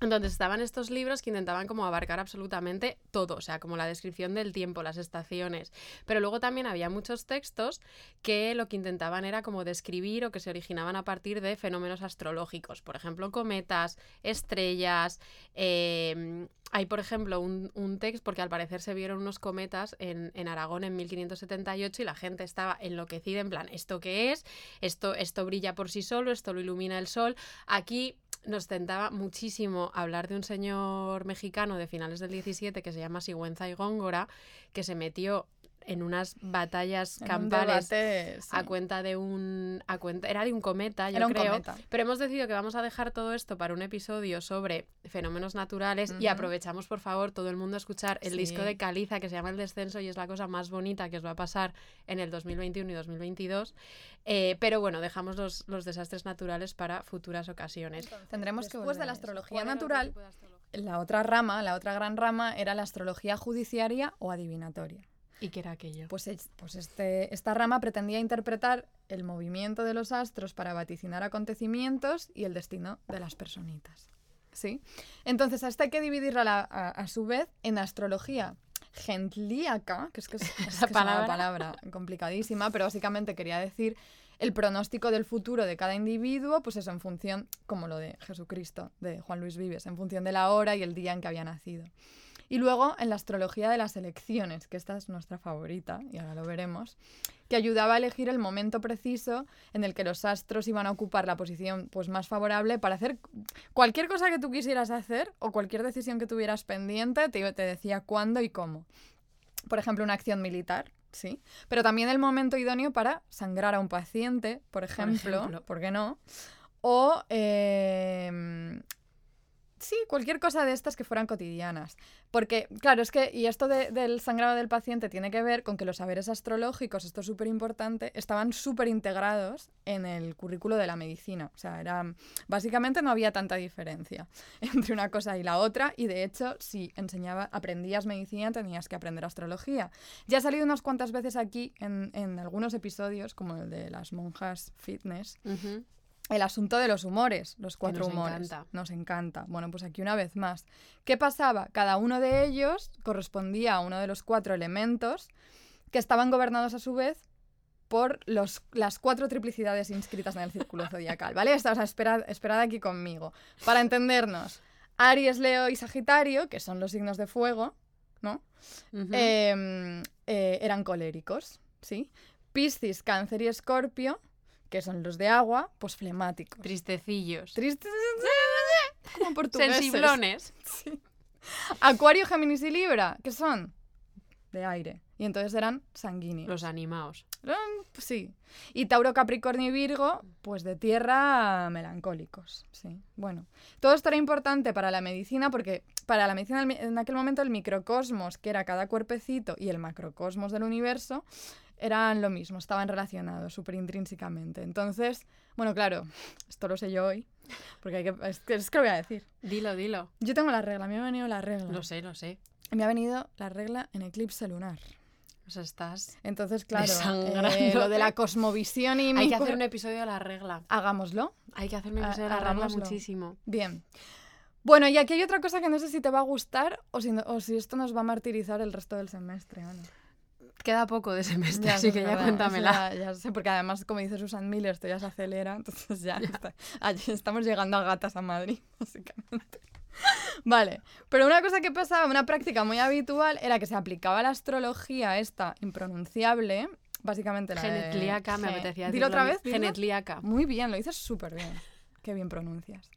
donde estaban estos libros que intentaban como abarcar absolutamente todo, o sea, como la descripción del tiempo, las estaciones. Pero luego también había muchos textos que lo que intentaban era como describir o que se originaban a partir de fenómenos astrológicos. Por ejemplo, cometas, estrellas. eh, hay, por ejemplo, un, un texto, porque al parecer se vieron unos cometas en, en Aragón en 1578 y la gente estaba enloquecida en plan, ¿esto qué es? Esto, esto brilla por sí solo, esto lo ilumina el sol. Aquí nos tentaba muchísimo hablar de un señor mexicano de finales del 17 que se llama Sigüenza y Góngora, que se metió en unas batallas en un campales debate, sí. a cuenta de un a cuenta era de un cometa yo Era un creo. cometa. pero hemos decidido que vamos a dejar todo esto para un episodio sobre fenómenos naturales y aprovechamos por favor todo el mundo a escuchar el disco de Caliza que se llama El Descenso y es la cosa más bonita que os va a pasar en el 2021 y 2022 Eh, pero bueno dejamos los, los desastres naturales para futuras ocasiones. Tendremos que Después de la astrología ¿Cuál era otro natural La otra rama, la otra gran rama era la astrología judiciaria o adivinatoria. Y qué era aquello Pues, es- pues este, esta rama pretendía interpretar el movimiento de los astros para vaticinar acontecimientos y el destino de las personitas. ¿Sí? Entonces, a esta hay que dividirla a, la- a- a su vez en astrología gentlíaca, que es que es, *laughs* es que es palabra. una palabra complicadísima, pero básicamente quería decir el pronóstico del futuro de cada individuo, pues eso, en función, como lo de Jesucristo, de Juan Luis Vives, en función de la hora y el día en que había nacido. Y luego en la astrología de las elecciones, que esta es nuestra favorita, y ahora lo veremos, que ayudaba a elegir el momento preciso en el que los astros iban a ocupar la posición pues, más favorable para hacer cualquier cosa que tú quisieras hacer o cualquier decisión que tuvieras pendiente, te, te decía cuándo y cómo. Por ejemplo, una acción militar, sí, pero también el momento idóneo para sangrar a un paciente, por ejemplo, ejemplo. ¿por qué no? O eh, Sí, cualquier cosa de estas que fueran cotidianas. Porque, claro, es que, y esto de- del sangrado del paciente tiene que ver con que los saberes astrológicos, esto es súper importante, estaban súper integrados en el currículo de la medicina. O sea, era, básicamente no había tanta diferencia *laughs* entre una cosa y la otra, y de hecho, si enseñaba, aprendías medicina, tenías que aprender astrología. Ya ha salido unas cuantas veces aquí en, en algunos episodios, como el de las monjas fitness, Ujú. El asunto de los humores, los cuatro nos humores. encanta. Nos encanta. Bueno, pues aquí una vez más. ¿Qué pasaba? Cada uno de ellos correspondía a uno de los cuatro elementos que estaban gobernados a su vez por los, las cuatro triplicidades inscritas en el círculo *laughs* zodiacal, ¿vale? Esta- o sea, esperad, esperad aquí conmigo. Para entendernos, Aries, Leo y Sagitario, que son los signos de fuego, ¿no? Em, eh, eran coléricos, ¿sí? Piscis, Cáncer y Escorpio, que son los de agua, pues flemáticos. Tristecillos. Tristes, *laughs* como portugueses. Sensiblones. Sí. Acuario, Géminis y Libra, que son de aire. Y entonces eran sanguíneos. Los animados. Sí. Y Tauro, Capricornio y Virgo, pues de tierra melancólicos. Sí. Bueno, todo esto era importante para la medicina porque para la medicina en aquel momento el microcosmos, que era cada cuerpecito, y el macrocosmos del universo, eran lo mismo, estaban relacionados súper intrínsecamente. Entonces, bueno, claro, esto lo sé yo hoy, porque hay que, es, que, es que lo voy a decir. Dilo, dilo. Yo tengo la regla, me ha venido la regla. Lo sé, lo sé. Me ha venido la regla en eclipse lunar. O sea, estás... Entonces, claro, eh, lo de la cosmovisión y mi Hay que hacer un episodio de la regla. Hagámoslo. Hay que hacer un episodio de la regla muchísimo. Bien. Bueno, y aquí hay otra cosa que no sé si te va a gustar o si, no- o si esto nos va a martirizar el resto del semestre. Queda poco de semestre, Ya, así que ya verdad, cuéntamela. Ya, ya sé, porque además, como dice Susan Miller, esto ya se acelera, *laughs* entonces ya, está- allí estamos llegando a gatas a Madrid, *laughs* básicamente. Vale, pero una cosa que pasaba, una práctica muy habitual, era que se aplicaba la astrología esta impronunciable, básicamente la de- Genetlíaca, me apetecía Dilo decirlo otra a mí. vez. dilo. Genetlíaca. Muy bien, lo dices súper bien. Qué bien pronuncias.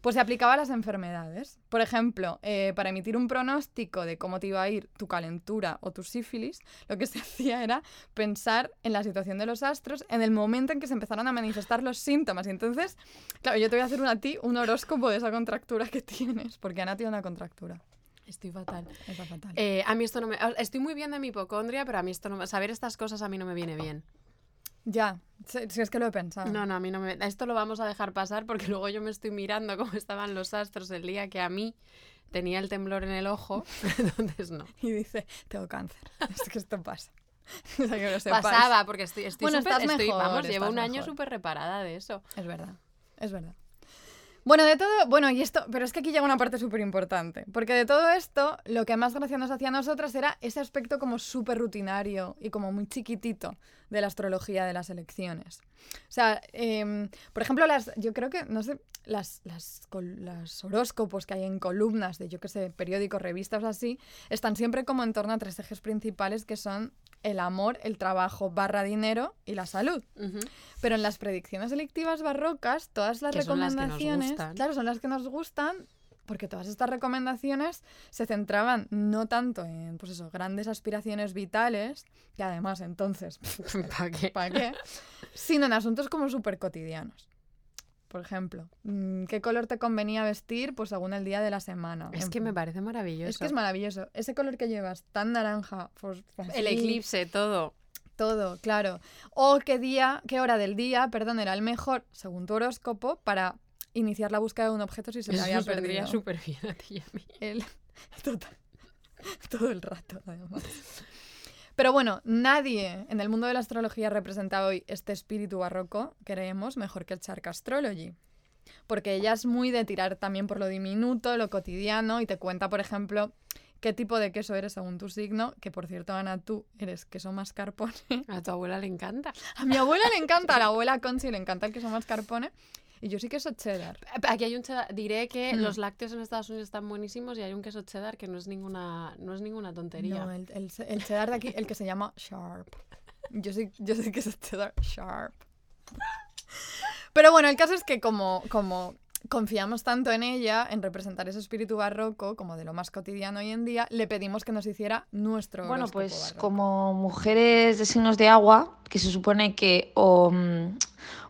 Pues se aplicaba a las enfermedades. Por ejemplo, eh, para emitir un pronóstico de cómo te iba a ir tu calentura o tu sífilis, lo que *laughs* se hacía era pensar en la situación de los astros en el momento en que se empezaron a manifestar los síntomas. Y entonces, claro, yo te voy a hacer un- a ti un horóscopo de esa contractura que *laughs* tienes, porque Ana tiene una contractura. Estoy fatal. Está fatal. Eh, a mí esto no me... Estoy muy bien de mi hipocondria, pero a mí esto no. Saber estas cosas a mí no me viene bien. Ya, si, es que lo he pensado. No, no, a mí no me... Esto lo vamos a dejar pasar porque *laughs* luego yo me estoy mirando cómo estaban los astros el día que a mí tenía el temblor en el ojo. *laughs* Entonces no. Y dice, tengo cáncer. *laughs* es que esto pasa. O sea, que lo. Pasaba porque estoy... estoy Bueno, súper- estás estoy- mejor, Vamos, llevo un año súper reparada de eso. Es verdad, es verdad. Bueno, de todo, bueno, y esto, pero es que aquí llega una parte súper importante, porque de todo esto, lo que más gracia nos hacía a nosotras era ese aspecto como súper rutinario y como muy chiquitito de la astrología de las elecciones. O sea, em, por ejemplo, las, yo creo que, no sé, las, las, las horóscopos que hay en columnas de, yo qué sé, periódicos, revistas así, están siempre como en torno a tres ejes principales que son el amor, el trabajo barra dinero y la salud. Pero en las predicciones electivas barrocas, todas las Que son las que nos recomendaciones, claro, son las que nos gustan, porque todas estas recomendaciones se centraban no tanto en, pues eso, grandes aspiraciones vitales, que además entonces, *laughs* ¿Para qué? ¿para qué? Sino en asuntos como súper cotidianos. Por ejemplo, mm, ¿qué color te convenía vestir? Pues según el día de la semana. Es que me parece maravilloso. Es que es maravilloso. Ese color que llevas, tan naranja, pues, El así, eclipse, todo. todo, claro. O qué día, qué hora del día, perdón, era el mejor, según tu horóscopo, para iniciar la búsqueda de un objeto si se te Eso había nos vendría perdido. súper bien a ti y a mí. El- *laughs* total. Todo el rato, además. Pero bueno, nadie en el mundo de la astrología representa hoy este espíritu barroco, creemos, mejor que el Shark Astrology. Porque ella es muy de tirar también por lo diminuto, lo cotidiano, y te cuenta, por ejemplo, qué tipo de queso eres según tu signo, que por cierto, Ana, tú eres queso mascarpone. A tu abuela le encanta. A mi abuela le encanta, a la *laughs* abuela Conchi le encanta el queso mascarpone, y yo sí queso cheddar. Aquí hay un cheddar. Diré que Hmm. los lácteos en Estados Unidos están buenísimos y hay un queso cheddar que no es ninguna, no es ninguna tontería. No, el, el, el cheddar de aquí, el que se llama Sharp. Yo sí, yo sí que es cheddar Sharp. Pero bueno, el caso es que como, como confiamos tanto en ella, en representar ese espíritu barroco, como de lo más cotidiano hoy en día, le pedimos que nos hiciera nuestro Bueno, pues barroco. como mujeres de signos de agua, que se supone que mm,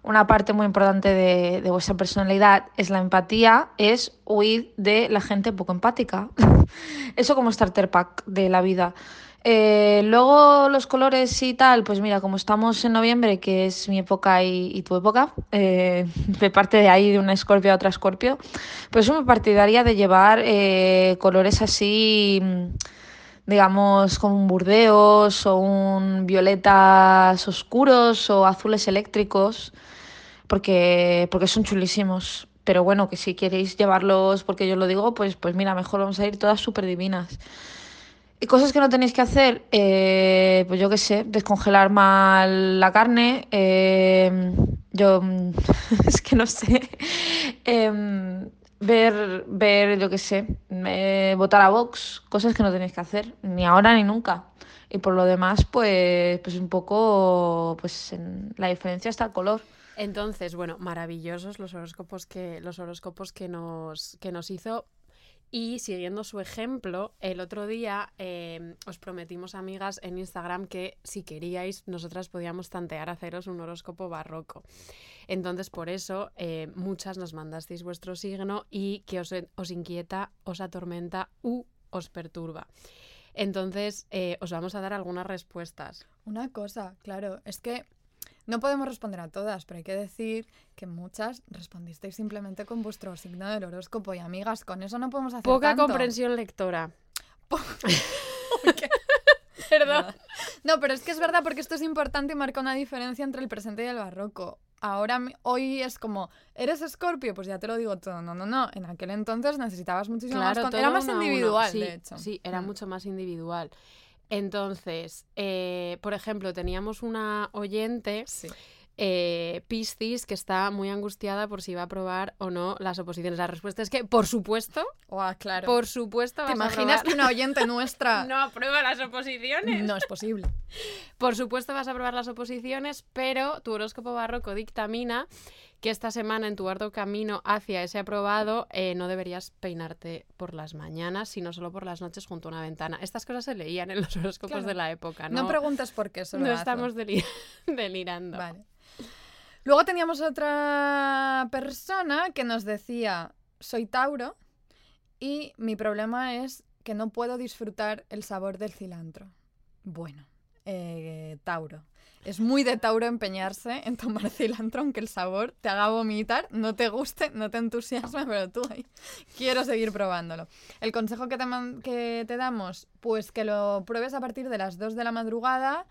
una parte muy importante de, de vuestra personalidad es la empatía, es huir de la gente poco empática. *laughs* Eso como starter pack de la vida. Eh, luego los colores y tal, pues mira, como estamos en noviembre, que es mi época y, tu época, eh, *laughs* de parte de ahí de una escorpio a otra escorpio, pues me partidaría de llevar eh, colores así, digamos, como un burdeos o un violetas oscuros o azules eléctricos, porque, porque son chulísimos. Pero bueno, que si queréis llevarlos porque yo lo digo, pues, pues mira, mejor vamos a ir todas súper divinas. Y cosas que no tenéis que hacer, eh, pues yo qué sé, descongelar mal la carne. eh, yo, *laughs* es que no sé. Em, ver, ver, yo qué sé, eh, votar a Vox, cosas que no tenéis que hacer, ni ahora ni nunca. Y por lo demás, pues, pues un poco, pues en la diferencia está el color. Entonces, bueno, maravillosos los horóscopos que, los horóscopos que nos, que nos hizo. Y siguiendo su ejemplo, el otro día eh, os prometimos, amigas, en Instagram que si queríais, nosotras podíamos tantear haceros un horóscopo barroco. Entonces, por eso, eh, muchas nos mandasteis vuestro signo y que os, os inquieta, os atormenta u os perturba. Entonces, eh, os vamos a dar algunas respuestas. Una cosa, claro, es que no podemos responder a todas, pero hay que decir que muchas respondisteis simplemente con vuestro signo del horóscopo y amigas, con eso no podemos hacer Poca tanto. comprensión lectora. *laughs* Perdón. No, pero es que es verdad porque esto es importante y marca una diferencia entre el presente y el barroco. Ahora, hoy es como, ¿eres escorpio? Pues ya te lo digo todo. No, no, no. En aquel entonces necesitabas muchísimo más. Claro, todo Era más individual, Sí, de hecho. Sí, era Mm. mucho más individual. Entonces, eh, por ejemplo, teníamos una oyente, Sí. eh, Piscis, que está muy angustiada por si va a aprobar o no las oposiciones. La respuesta es que, por supuesto, claro. por supuesto, ¿Te imaginas que una oyente nuestra... *laughs* no aprueba las oposiciones? No es posible. Por supuesto vas a aprobar las oposiciones, pero tu horóscopo barroco dictamina que esta semana en tu arduo camino hacia ese aprobado eh, no deberías peinarte por las mañanas, sino solo por las noches junto a una ventana. Estas cosas se leían en los horóscopos Claro. de la época, No, ¿no? preguntes por qué, solo no hazlo. estamos deli- *laughs* delirando. Vale. Luego teníamos otra persona que nos decía, soy Tauro y mi problema es que no puedo disfrutar el sabor del cilantro. Bueno, eh, Tauro. Es muy de Tauro empeñarse en tomar cilantro, aunque el sabor te haga vomitar, no te guste, no te entusiasme, pero tú quiero seguir probándolo. El consejo que te, que te damos, pues que lo pruebes a partir de las 2 de la madrugada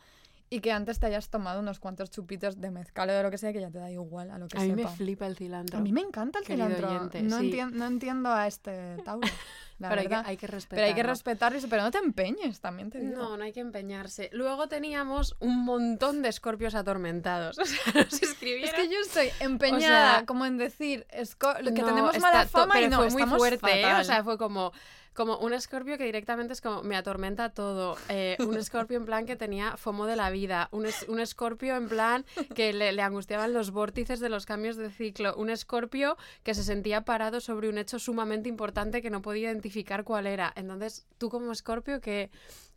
y que antes te hayas tomado unos cuantos chupitos de mezcal o de lo que sea, que ya te da igual a lo que A mí me sepa. flipa el cilantro. A mí me encanta el cilantro. oyente, no, sí. no entiendo a este Tauro, *laughs* la pero hay que, verdad. hay que respetarlo. pero hay que respetarlo, pero no te empeñes, también te digo. No, no hay que empeñarse. Luego teníamos un montón de escorpios atormentados. *laughs* O sea, nos Es escribieron... que yo estoy empeñada O sea, como en decir que No, tenemos mala fama pero y no, fue muy fuerte, ¿eh? O sea, fue como, como un escorpio que directamente es como, me atormenta todo. Eh, un escorpio en plan que tenía fomo de la vida. Un, es- un escorpio en plan que le, le angustiaban los vórtices de los cambios de ciclo. Un escorpio que se sentía parado sobre un hecho sumamente importante que no podía identificar cuál era. Entonces, tú como escorpio, ¿qué,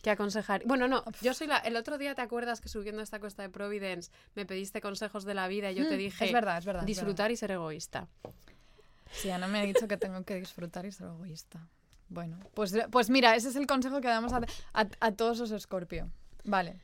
qué aconsejar? Bueno, no, yo soy la... El otro día, ¿te acuerdas que subiendo esta cuesta de Providence me pediste consejos de la vida y yo te Mm, dije... es verdad, es verdad. es Disfrutar y ser egoísta. Sí, Ana me ha dicho que tengo que disfrutar y ser egoísta. Bueno, pues, pues mira, ese es el consejo que damos a, a- a todos los Scorpio. Vale.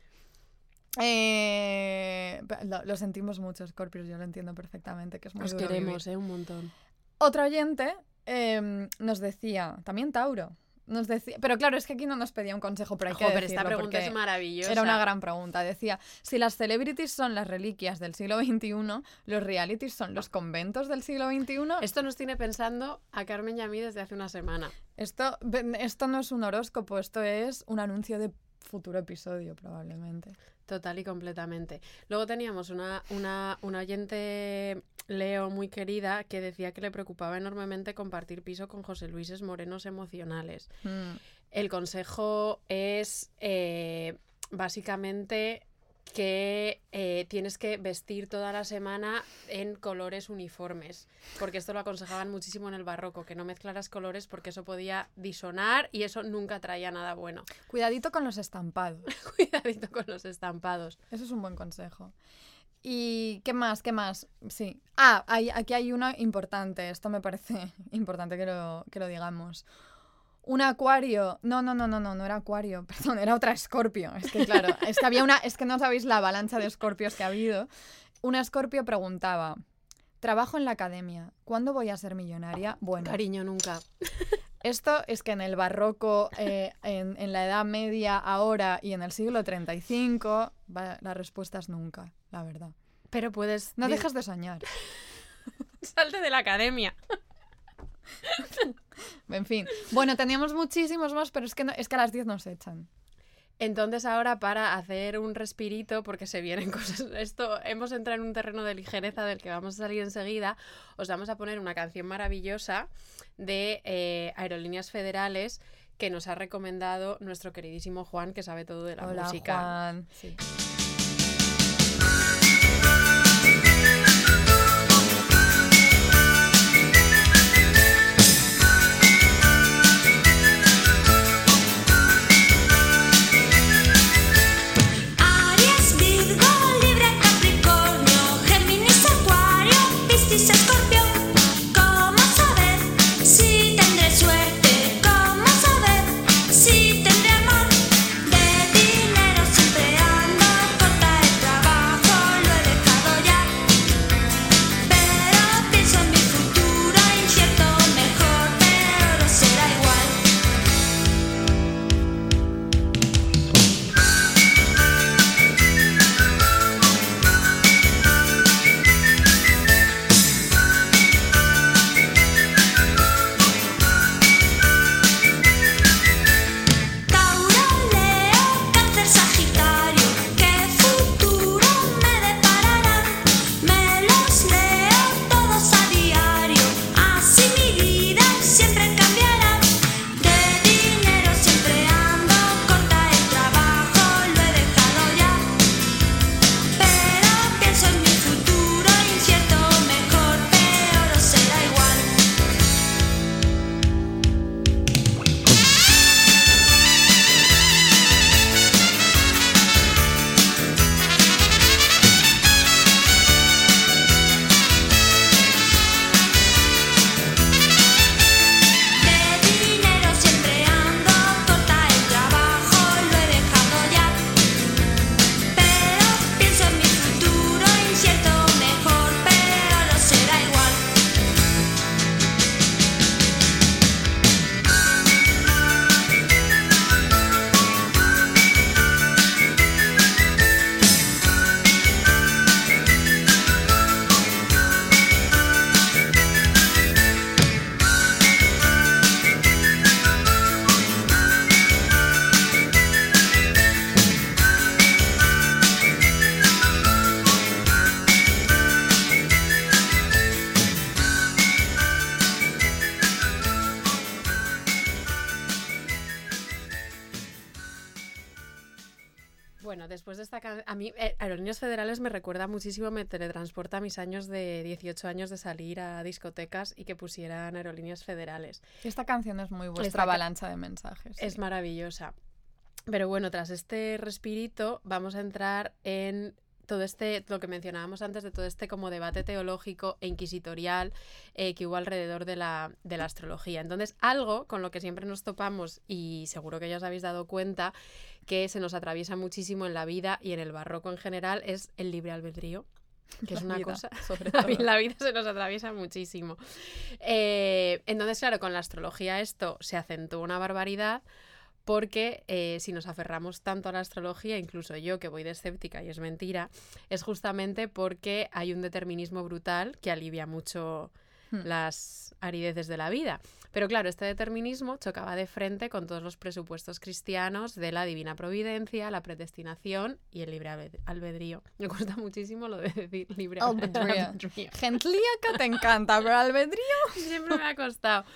Eh, lo, lo sentimos mucho, Scorpios, yo lo entiendo perfectamente, que es muy Os queremos, vivir. ¿eh? Un montón. Otro oyente em, nos decía, también Tauro, nos decía, pero claro, es que aquí no nos pedía un consejo, pero hay que pero esta pregunta es maravillosa. Era una gran pregunta. Decía, si las celebrities son las reliquias del siglo XXI, los realities son los conventos del siglo XXI. Esto nos tiene pensando a Carmen y a mí desde hace una semana. Esto, esto no es un horóscopo, esto es un anuncio de futuro episodio, probablemente. Total y completamente. Luego teníamos una, una, una oyente Leo muy querida que decía que le preocupaba enormemente compartir piso con José Luises Morenos emocionales. Mm. El consejo es eh, básicamente que eh, tienes que vestir toda la semana en colores uniformes, porque esto lo aconsejaban muchísimo en el barroco, que no mezclaras colores porque eso podía disonar y eso nunca traía nada bueno. Cuidadito con los estampados. *laughs* Cuidadito con los estampados. Eso es un buen consejo. ¿Y qué más? ¿Qué más? Sí. Ah, hay- aquí hay una importante. Esto me parece *laughs* importante que lo, que lo digamos. Un acuario. No, no, no, no, no, no era acuario. *laughs* Perdón, era otra escorpio. Es que claro, es que había una. Es que no sabéis la avalancha de escorpios que ha habido. Una escorpio preguntaba. Trabajo en la academia. ¿Cuándo voy a ser millonaria? Bueno, Cariño, nunca. esto es que en el barroco, eh, en, en la Edad Media, ahora y en el siglo 35, va- la respuesta es nunca, la verdad. Pero puedes... No dejas de soñar. *laughs* Salte de la academia. *laughs* *laughs* En fin. Bueno, teníamos muchísimos más, pero es que, no- es que a las 10 nos echan. Entonces ahora para hacer un respirito, porque se vienen *laughs* cosas, esto hemos entrado en un terreno de ligereza del que vamos a salir enseguida, os vamos a poner una canción maravillosa de eh, Aerolíneas Federales que nos ha recomendado nuestro queridísimo Juan, que sabe todo de la Hola, música. Juan. Sí. Muchísimo, me teletransporta a mis años de 18 años de salir a discotecas y que pusieran Aerolíneas Federales. Esta canción es muy Esta vuestra ca- avalancha de mensajes. Es sí. maravillosa. Pero bueno, tras este respirito, vamos a entrar en todo este, lo que mencionábamos antes, de todo este como debate teológico e inquisitorial eh, que hubo alrededor de la, de la astrología. Entonces, algo con lo que siempre nos topamos, y seguro que ya os habéis dado cuenta, que se nos atraviesa muchísimo en la vida y en el barroco en general, es el libre albedrío. Que es La una vida, cosa *laughs* sobre todo. la vida se nos atraviesa muchísimo. Eh, entonces, claro, con la astrología esto se acentuó una barbaridad porque eh, si nos aferramos tanto a la astrología, incluso yo que voy de escéptica y es mentira, es justamente porque hay un determinismo brutal que alivia mucho Hmm. las arideces de la vida. Pero claro, este determinismo chocaba de frente con todos los presupuestos cristianos de la divina providencia, la predestinación y el libre albed- albedrío. *laughs* Me cuesta muchísimo lo de decir libre Albedrío. albedrío. Gentlíaca te encanta, pero albedrío. *laughs* Siempre me ha costado.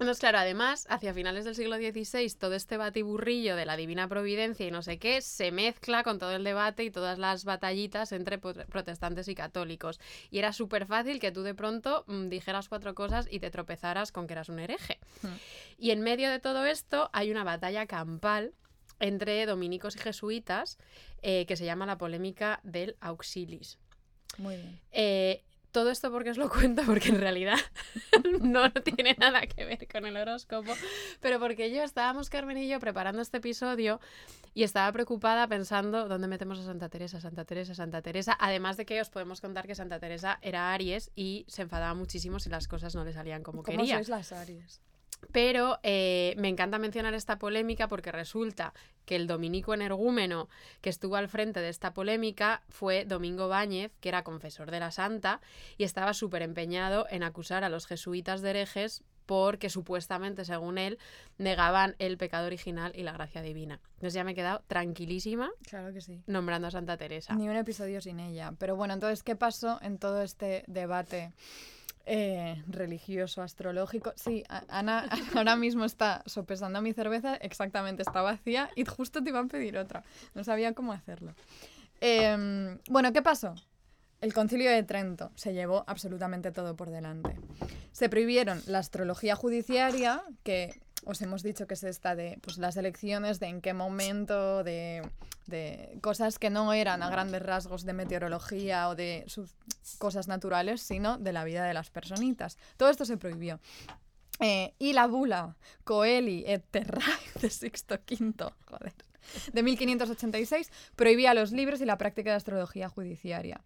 Entonces, claro, además, hacia finales del siglo XVI, todo este batiburrillo de la divina providencia y no sé qué se mezcla con todo el debate y todas las batallitas entre protestantes y católicos. Y era súper fácil que tú de pronto mm, dijeras cuatro cosas y te tropezaras con que eras un hereje. Hmm. Y en medio de todo esto hay una batalla campal entre dominicos y jesuitas eh, que se llama la polémica del auxilis. Muy bien. Eh, todo esto porque os lo cuento, porque en realidad *laughs* no tiene nada que ver con el horóscopo, pero porque yo estábamos, Carmen y yo, preparando este episodio y estaba preocupada pensando dónde metemos a Santa Teresa, Santa Teresa, Santa Teresa. Además de que os podemos contar que Santa Teresa era Aries y se enfadaba muchísimo si las cosas no le salían como ¿Cómo quería. sois las Aries? Pero eh, me encanta mencionar esta polémica porque resulta que el dominico energúmeno que estuvo al frente de esta polémica fue Domingo Báñez, que era confesor de la Santa y estaba súper empeñado en acusar a los jesuitas de herejes porque supuestamente, según él, negaban el pecado original y la gracia divina. Entonces ya me he quedado tranquilísima Claro que sí. nombrando a Santa Teresa. Ni un episodio sin ella. Pero bueno, entonces, ¿qué pasó en todo este debate eh, religioso, astrológico? Sí, Ana *laughs* ahora mismo está sopesando mi cerveza, exactamente, está vacía y justo te iba a pedir otra. No sabía cómo hacerlo. Em, bueno, ¿qué pasó? El concilio de Trento se llevó absolutamente todo por delante. Se prohibieron la astrología judiciaria, que os hemos dicho que es esta de pues, las elecciones, de en qué momento, de, de cosas que no eran a grandes rasgos de meteorología o de sus cosas naturales, sino de la vida de las personitas. Todo esto se prohibió. Eh, y la bula Coeli et Terrae de Sixto V, joder, de 1586 prohibía los libros y la práctica de astrología judiciaria.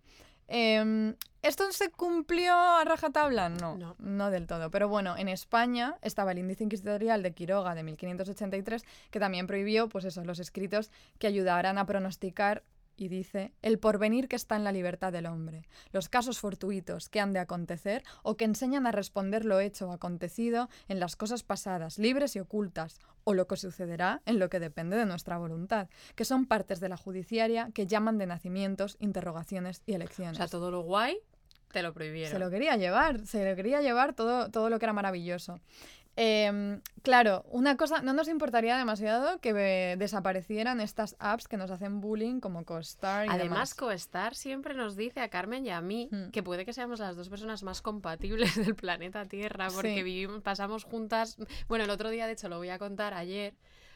Em, ¿Esto se cumplió a rajatabla? No, No. no del todo. Pero bueno, en España estaba el índice inquisitorial de Quiroga de 1583 que también prohibió pues eso, los escritos que ayudaran a pronosticar y dice el porvenir que está en la libertad del hombre, los casos fortuitos que han de acontecer o que enseñan a responder lo hecho o acontecido en las cosas pasadas, libres y ocultas, o lo que sucederá en lo que depende de nuestra voluntad, que son partes de la judiciaria que llaman de nacimientos, interrogaciones y O elecciones. sea, todo lo guay te lo prohibieron. Se lo quería llevar, se lo quería llevar todo, todo lo que era maravilloso. Em, claro, una cosa, no nos importaría demasiado que eh, desaparecieran estas apps que nos hacen bullying como CoStar y Además, demás. Coestar siempre nos dice a Carmen y a mí Hmm. que puede que seamos las dos personas más compatibles *laughs* del planeta Tierra, porque Sí. vivimos, pasamos juntas. Bueno, el otro día, de hecho, lo voy a contar ayer.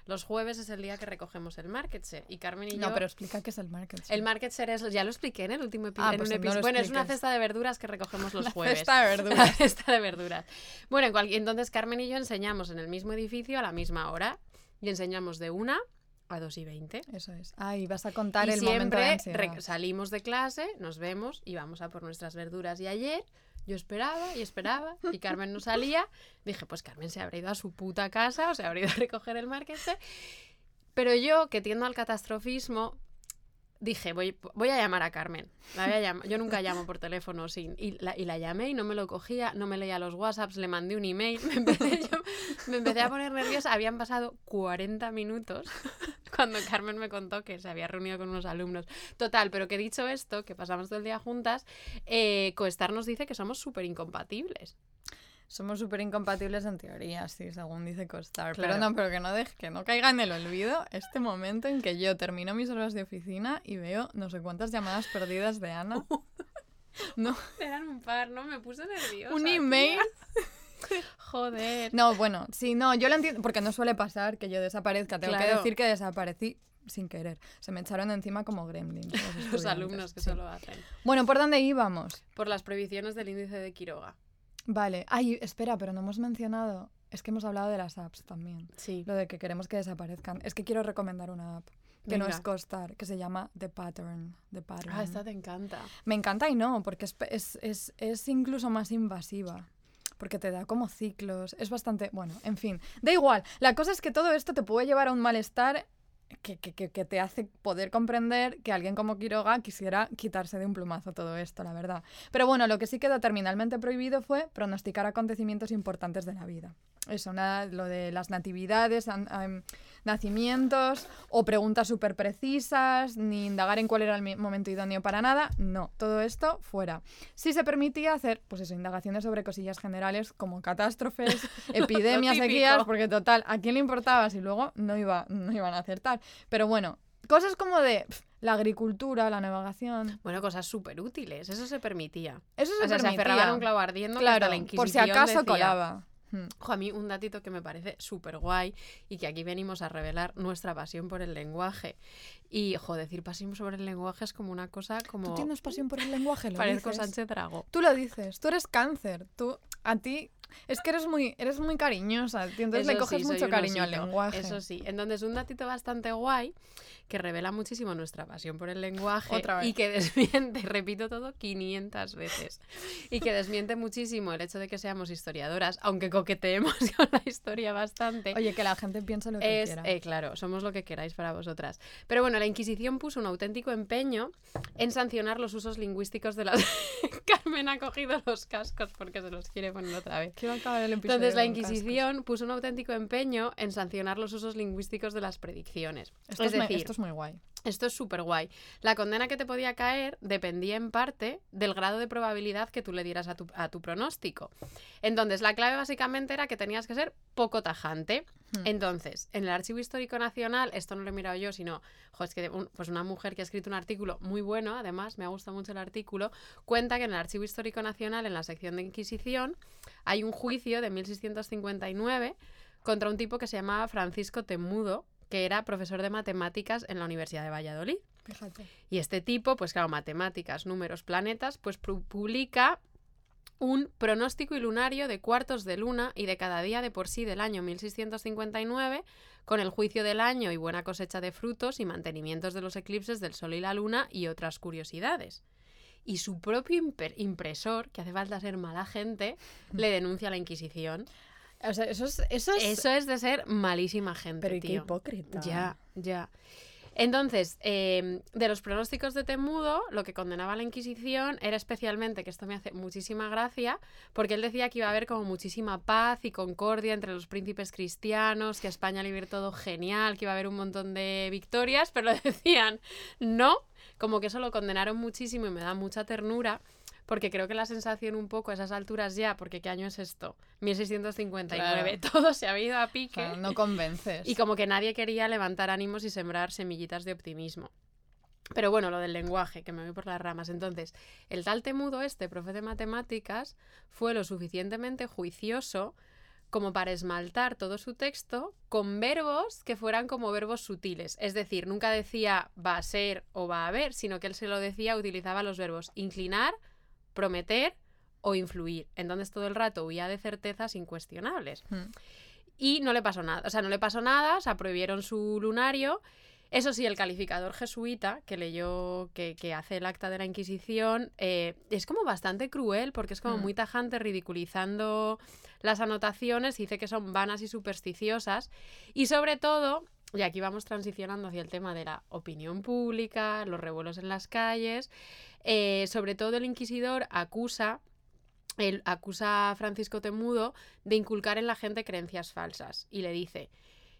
Los jueves es el día que recogemos el market share y Carmen y No, yo. pero explica qué es el market. El market share es, ya lo expliqué en el último epi- Ah, pues no episodio. bueno, es una cesta de verduras que recogemos los *laughs* La jueves. cesta de *laughs* La verduras. cesta de verduras. Bueno, en cual- entonces Carmen y yo enseñamos en el mismo edificio a la misma hora y enseñamos de una a dos y veinte. Eso es. Ay, vas a contar Y el momento de siempre ansiedad. re- salimos de clase, nos vemos y vamos a por nuestras verduras. Y ayer yo esperaba y esperaba y Carmen no salía. Dije, pues Carmen se habrá ido a su puta casa o se habrá ido a recoger el market share. Pero yo, que tiendo al catastrofismo, dije, voy, voy a llamar a Carmen. La voy a yo nunca llamo por teléfono sin, y, la, y la llamé y no me lo cogía, no me leía los WhatsApps, le mandé un email, *laughs* me empecé, yo- me empecé a poner nerviosa. Habían pasado 40 minutos *laughs* cuando Carmen me contó que se había reunido con unos alumnos. Total, pero que dicho esto, que pasamos todo el día juntas, eh, Coestar nos dice que somos súper incompatibles. Somos súper incompatibles en teoría, sí, según dice CoStar. Claro. Pero no, pero que no deje, que no caiga en el olvido este momento en que yo termino mis horas de oficina y veo no sé cuántas llamadas perdidas de Ana. *laughs* No, Eran un par, ¿no? Me puse nerviosa. un email. *laughs* Joder. No, bueno, sí, no, yo lo entiendo, porque no suele pasar que yo desaparezca. Tengo que Claro. decir que desaparecí sin querer. Se me echaron encima como gremlins. Los, *laughs* alumnos que sí. solo hacen. Bueno, ¿por dónde íbamos? Por las prohibiciones del índice de Quiroga. Vale. Ay, espera, pero no hemos mencionado. Es que hemos hablado de las apps también. Sí. Lo de que queremos que desaparezcan. Es que quiero recomendar una app que no es costar, que se llama The Pattern. The Pattern. Ah, esta te encanta. Me encanta y no, porque es, es, es, es incluso más invasiva. Porque te da como ciclos. Es bastante. Bueno, en fin. Da igual. La cosa es que todo esto te puede llevar a un malestar que, que, que, te hace poder comprender que alguien como Quiroga quisiera quitarse de un plumazo todo esto, la verdad. Pero bueno, lo que sí quedó terminalmente prohibido fue pronosticar acontecimientos importantes de la vida. Eso, nada, lo de las natividades, nacimientos o preguntas súper precisas, ni indagar en cuál era el momento idóneo para nada. No, todo esto fuera. Sí se permitía hacer, pues eso, indagaciones sobre cosillas generales como catástrofes, *laughs* epidemias, sequías, porque total, ¿a quién le importaba si luego no, iba, no iban a acertar? Pero bueno, cosas como de pf, la agricultura, la navegación. Bueno, cosas súper útiles. Eso se permitía. Eso se o sea, se permitía. aferraban a un clavo ardiendo que hasta Claro, la por si Inquisición acaso decía- colaba. Hmm. Ojo, a mí un datito que me parece súper guay y que aquí venimos a revelar nuestra pasión por el lenguaje. Y, ojo, decir pasión sobre el lenguaje es como una cosa como... ¿Tú tienes pasión por el lenguaje? Lo *laughs* Parezco dices. Sánchez Drago. Tú lo dices, tú eres cáncer, tú, a ti Es que eres muy, eres muy cariñosa, tío, entonces le Eso coges sí, mucho cariño al lenguaje. Eso sí. Entonces, un datito bastante guay que revela muchísimo nuestra pasión por el lenguaje Otra y que *laughs* desmiente, repito todo 500 veces, y que desmiente muchísimo el hecho de que seamos historiadoras, aunque coqueteemos *laughs* con la historia bastante. Oye, que la gente piensa lo que Es, quiera. eh, claro, somos lo que queráis para vosotras. Pero bueno, la Inquisición puso un auténtico empeño en sancionar los usos lingüísticos de las... *laughs* Carmen ha cogido los cascos porque se los quiere poner otra vez. Quiero acabar el episodio Entonces la. Inquisición puso un auténtico empeño en sancionar los usos lingüísticos de las predicciones. Esto es es, me- decir, esto es muy guay. esto es súper guay. La condena que te podía caer dependía en parte del grado de probabilidad que tú le dieras a tu, a tu pronóstico. Entonces, la clave básicamente era que tenías que ser poco tajante. Hmm. Entonces, en el Archivo Histórico Nacional, esto no lo he mirado yo, sino, jo, es que un- pues una mujer que ha escrito un artículo muy bueno, además, me ha gustado mucho el artículo, cuenta que en el Archivo Histórico Nacional, en la sección de Inquisición, hay un juicio de 1659 contra un tipo que se llamaba Francisco Temudo, que era profesor de matemáticas en la Universidad de Valladolid. Fíjate. Y este tipo, pues claro, matemáticas, números, planetas, pues pu- publica un pronóstico y lunario de cuartos de luna y de cada día de por sí del año 1659, con el juicio del año y buena cosecha de frutos y mantenimientos de los eclipses del Sol y la Luna y otras curiosidades. Y su propio impresor, que hace falta ser mala gente, le denuncia a la Inquisición. O sea, eso es... Eso es... Eso es de ser malísima gente, pero y qué hipócrita. Ya, ya. Entonces, eh, de los pronósticos de Temudo, lo que condenaba a la Inquisición era especialmente, que esto me hace muchísima gracia, porque él decía que iba a haber como muchísima paz y concordia entre los príncipes cristianos, que a España le iba a ir todo genial, que iba a haber un montón de victorias, pero *laughs* decían no, como que eso lo condenaron muchísimo y me da mucha ternura. Porque creo que la sensación un poco a esas alturas ya, porque ¿qué año es esto? 1659, todo se ha ido a pique. no convences. Y como que nadie quería levantar ánimos y sembrar semillitas de optimismo. Pero bueno, lo del lenguaje, que me voy por las ramas. Entonces, el tal Temudo este, profe de matemáticas, fue lo suficientemente juicioso como para esmaltar todo su texto con verbos que fueran como verbos sutiles. Es decir, nunca decía va a ser o va a haber, sino que él se lo decía, utilizaba los verbos inclinar, prometer o influir. Entonces todo el rato huía de certezas incuestionables. Hmm. Y no le pasó nada. O sea, no le pasó nada, o sea, prohibieron su lunario. Eso sí, el calificador jesuita que leyó, que, que hace el acta de la Inquisición, eh, es como bastante cruel porque es como Mm. muy tajante ridiculizando las anotaciones, dice que son vanas y supersticiosas. Y sobre todo, y aquí vamos transicionando hacia el tema de la opinión pública, los revuelos en las calles, eh, sobre todo el inquisidor acusa él acusa a Francisco Temudo de inculcar en la gente creencias falsas y le dice,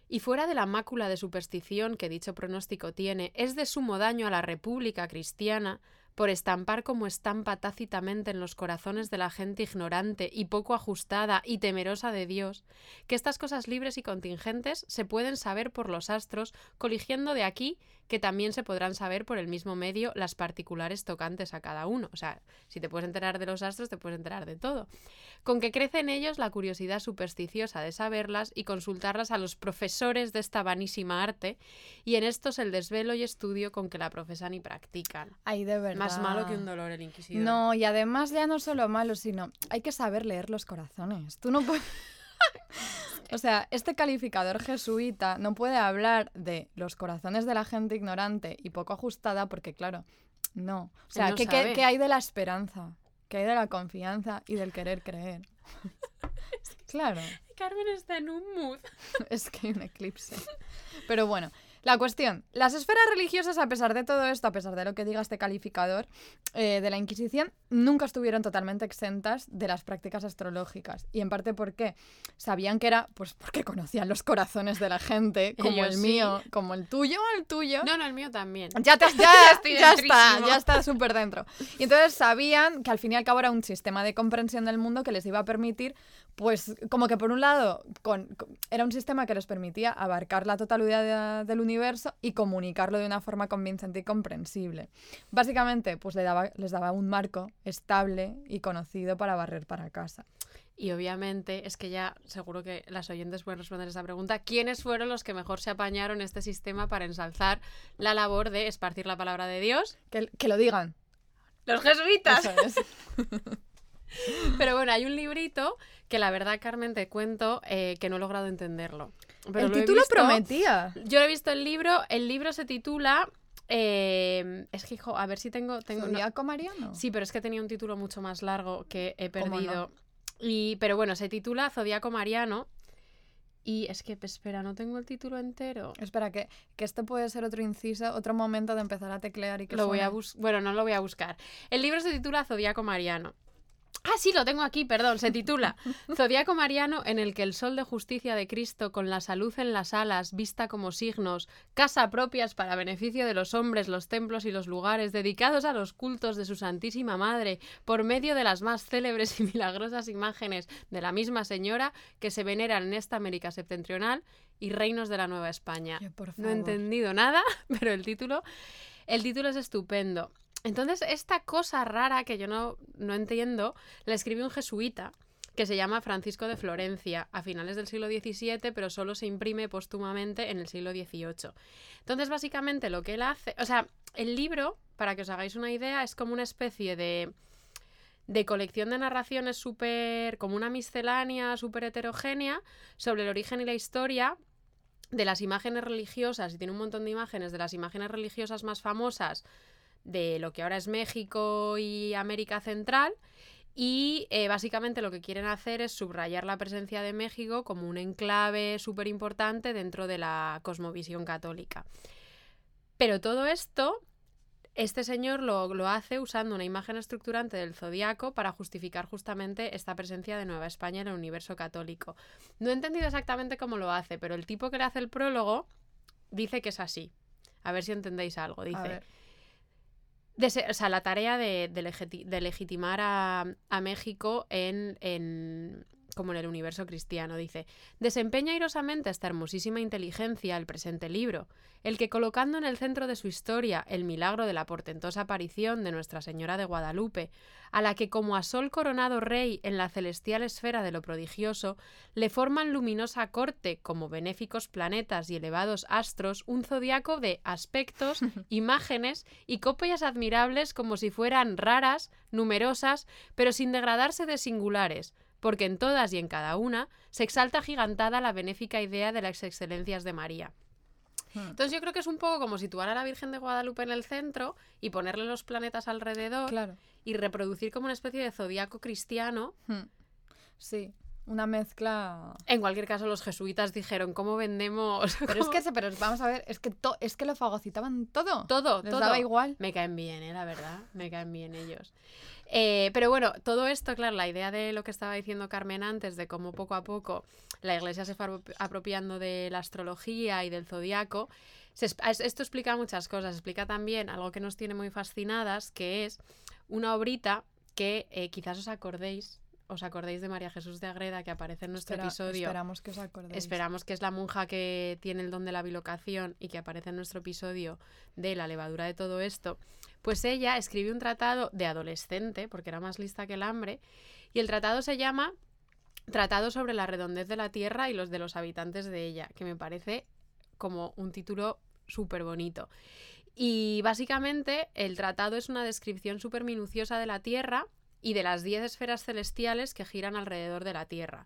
y fuera de la mácula de superstición que dicho pronóstico tiene, es de sumo daño a la República cristiana por estampar como estampa tácitamente en los corazones de la gente ignorante y poco ajustada y temerosa de Dios, que estas cosas libres y contingentes se pueden saber por los astros, coligiendo de aquí que también se podrán saber por el mismo medio las particulares tocantes a cada uno. O sea, si te puedes enterar de los astros, te puedes enterar de todo. Con que crece en ellos la curiosidad supersticiosa de saberlas y consultarlas a los profesores de esta vanísima arte, y en estos el desvelo y estudio con que la profesan y practican. Ay, de verdad. Más malo que un dolor el inquisidor. No, y además ya no solo malo, sino hay que saber leer los corazones. Tú no puedes... *laughs* o sea, este calificador jesuita no puede hablar de los corazones de la gente ignorante y poco ajustada porque, claro, no. O sea, no ¿qué, qué hay de la esperanza? ¿Qué hay de la confianza y del querer creer? *laughs* claro, Carmen está en un mood. *laughs* es que hay un eclipse. Pero bueno, la cuestión, las esferas religiosas, a pesar de todo esto, a pesar de lo que diga este calificador eh, de la Inquisición, nunca estuvieron totalmente exentas de las prácticas astrológicas. Y en parte porque sabían que era, pues porque conocían los corazones de la gente, *laughs* como Ellos el sí. mío, como el tuyo, el tuyo. No, no, el mío también. Ya, te *laughs* ya, estoy ya está, ya está súper dentro. Y entonces sabían que al fin y al cabo era un sistema de comprensión del mundo que les iba a permitir, pues como que por un lado con- con- era un sistema que les permitía abarcar la totalidad de- del universo y comunicarlo de una forma convincente y comprensible. Básicamente, pues le daba, les daba un marco estable y conocido para barrer para casa. Y obviamente es que ya seguro que las oyentes pueden responder esta pregunta. ¿Quiénes fueron los que mejor se apañaron este sistema para ensalzar la labor de esparcir la palabra de Dios? Que, que lo digan. Los jesuitas. Eso es. *laughs* *laughs* Pero bueno, hay un librito que la verdad, Carmen, te cuento eh, que no he logrado entenderlo. Pero el título visto- prometía. Yo he visto el libro, el libro se titula... eh, es que, hijo, a ver si tengo... tengo no- ¿Zodíaco Mariano? Sí, pero es que tenía un título mucho más largo que he perdido. Y, pero bueno, se titula Zodíaco Mariano. Y es que, espera, no tengo el título entero. Espera, que, que este puede ser otro inciso, otro momento de empezar a teclear y que Lo voy a. Bueno, no lo voy a buscar. El libro se titula Zodíaco Mariano. Ah, sí, lo tengo aquí, perdón. Se titula *laughs* Zodíaco Mariano en el que el sol de justicia de Cristo con la salud en las alas, vista como signos, casa propias para beneficio de los hombres, los templos y los lugares dedicados a los cultos de su Santísima Madre, por medio de las más célebres y milagrosas imágenes de la misma Señora que se veneran en esta América septentrional y reinos de la Nueva España. No he entendido nada, *laughs* pero el título, el título es estupendo. Entonces, esta cosa rara que yo no, no entiendo, la escribió un jesuita que se llama Francisco de Florencia a finales del siglo XVII, pero solo se imprime póstumamente en el siglo XVIII. Entonces, básicamente lo que él hace, o sea, el libro, para que os hagáis una idea, es como una especie de de colección de narraciones súper, como una miscelánea súper heterogénea sobre el origen y la historia de las imágenes religiosas, y tiene un montón de imágenes de las imágenes religiosas más famosas de lo que ahora es México y América Central. Y eh, básicamente lo que quieren hacer es subrayar la presencia de México como un enclave súper importante dentro de la cosmovisión católica. Pero todo esto, este señor lo, lo hace usando una imagen estructurante del zodiaco para justificar justamente esta presencia de Nueva España en el universo católico. No he entendido exactamente cómo lo hace, pero el tipo que le hace el prólogo dice que es así. A ver si entendéis algo. Dice, de se- o sea, la tarea de, de de legitimar a, a México en, en- como en el universo cristiano. Dice, desempeña airosamente esta hermosísima inteligencia el presente libro, el que colocando en el centro de su historia el milagro de la portentosa aparición de Nuestra Señora de Guadalupe, a la que como a sol coronado rey en la celestial esfera de lo prodigioso, le forman luminosa corte como benéficos planetas y elevados astros un zodiaco de aspectos, *laughs* imágenes y copias admirables como si fueran raras, numerosas, pero sin degradarse de singulares, porque en todas y en cada una se exalta gigantada la benéfica idea de las excelencias de María. Hmm. Entonces yo creo que es un poco como situar a la Virgen de Guadalupe en el centro y ponerle los planetas alrededor claro. y reproducir como una especie de zodiaco cristiano. Hmm. Sí, una mezcla... En cualquier caso, los jesuitas dijeron, ¿cómo vendemos? Pero es que, pero vamos a ver, es que, to- es que lo fagocitaban todo. todo, Les todo. daba igual. Me caen bien, ¿eh? la verdad. Me caen bien ellos. Eh, pero bueno, todo esto, claro, la idea de lo que estaba diciendo Carmen antes, de cómo poco a poco la iglesia se fue apro- apropiando de la astrología y del zodiaco, se esto explica muchas cosas. Explica también algo que nos tiene muy fascinadas, que es una obrita que eh, quizás os acordéis, os acordéis de María Jesús de Agreda, que aparece en nuestro Espera- episodio. Esperamos que os acordéis. Esperamos que es la monja que tiene el don de la bilocación y que aparece en nuestro episodio de la levadura de todo esto. Pues ella escribe un tratado de adolescente, porque era más lista que el hambre, y el tratado se llama Tratado sobre la redondez de la Tierra y los de los habitantes de ella, que me parece como un título súper bonito. Y básicamente el tratado es una descripción súper minuciosa de la Tierra y de las 10 esferas celestiales que giran alrededor de la Tierra.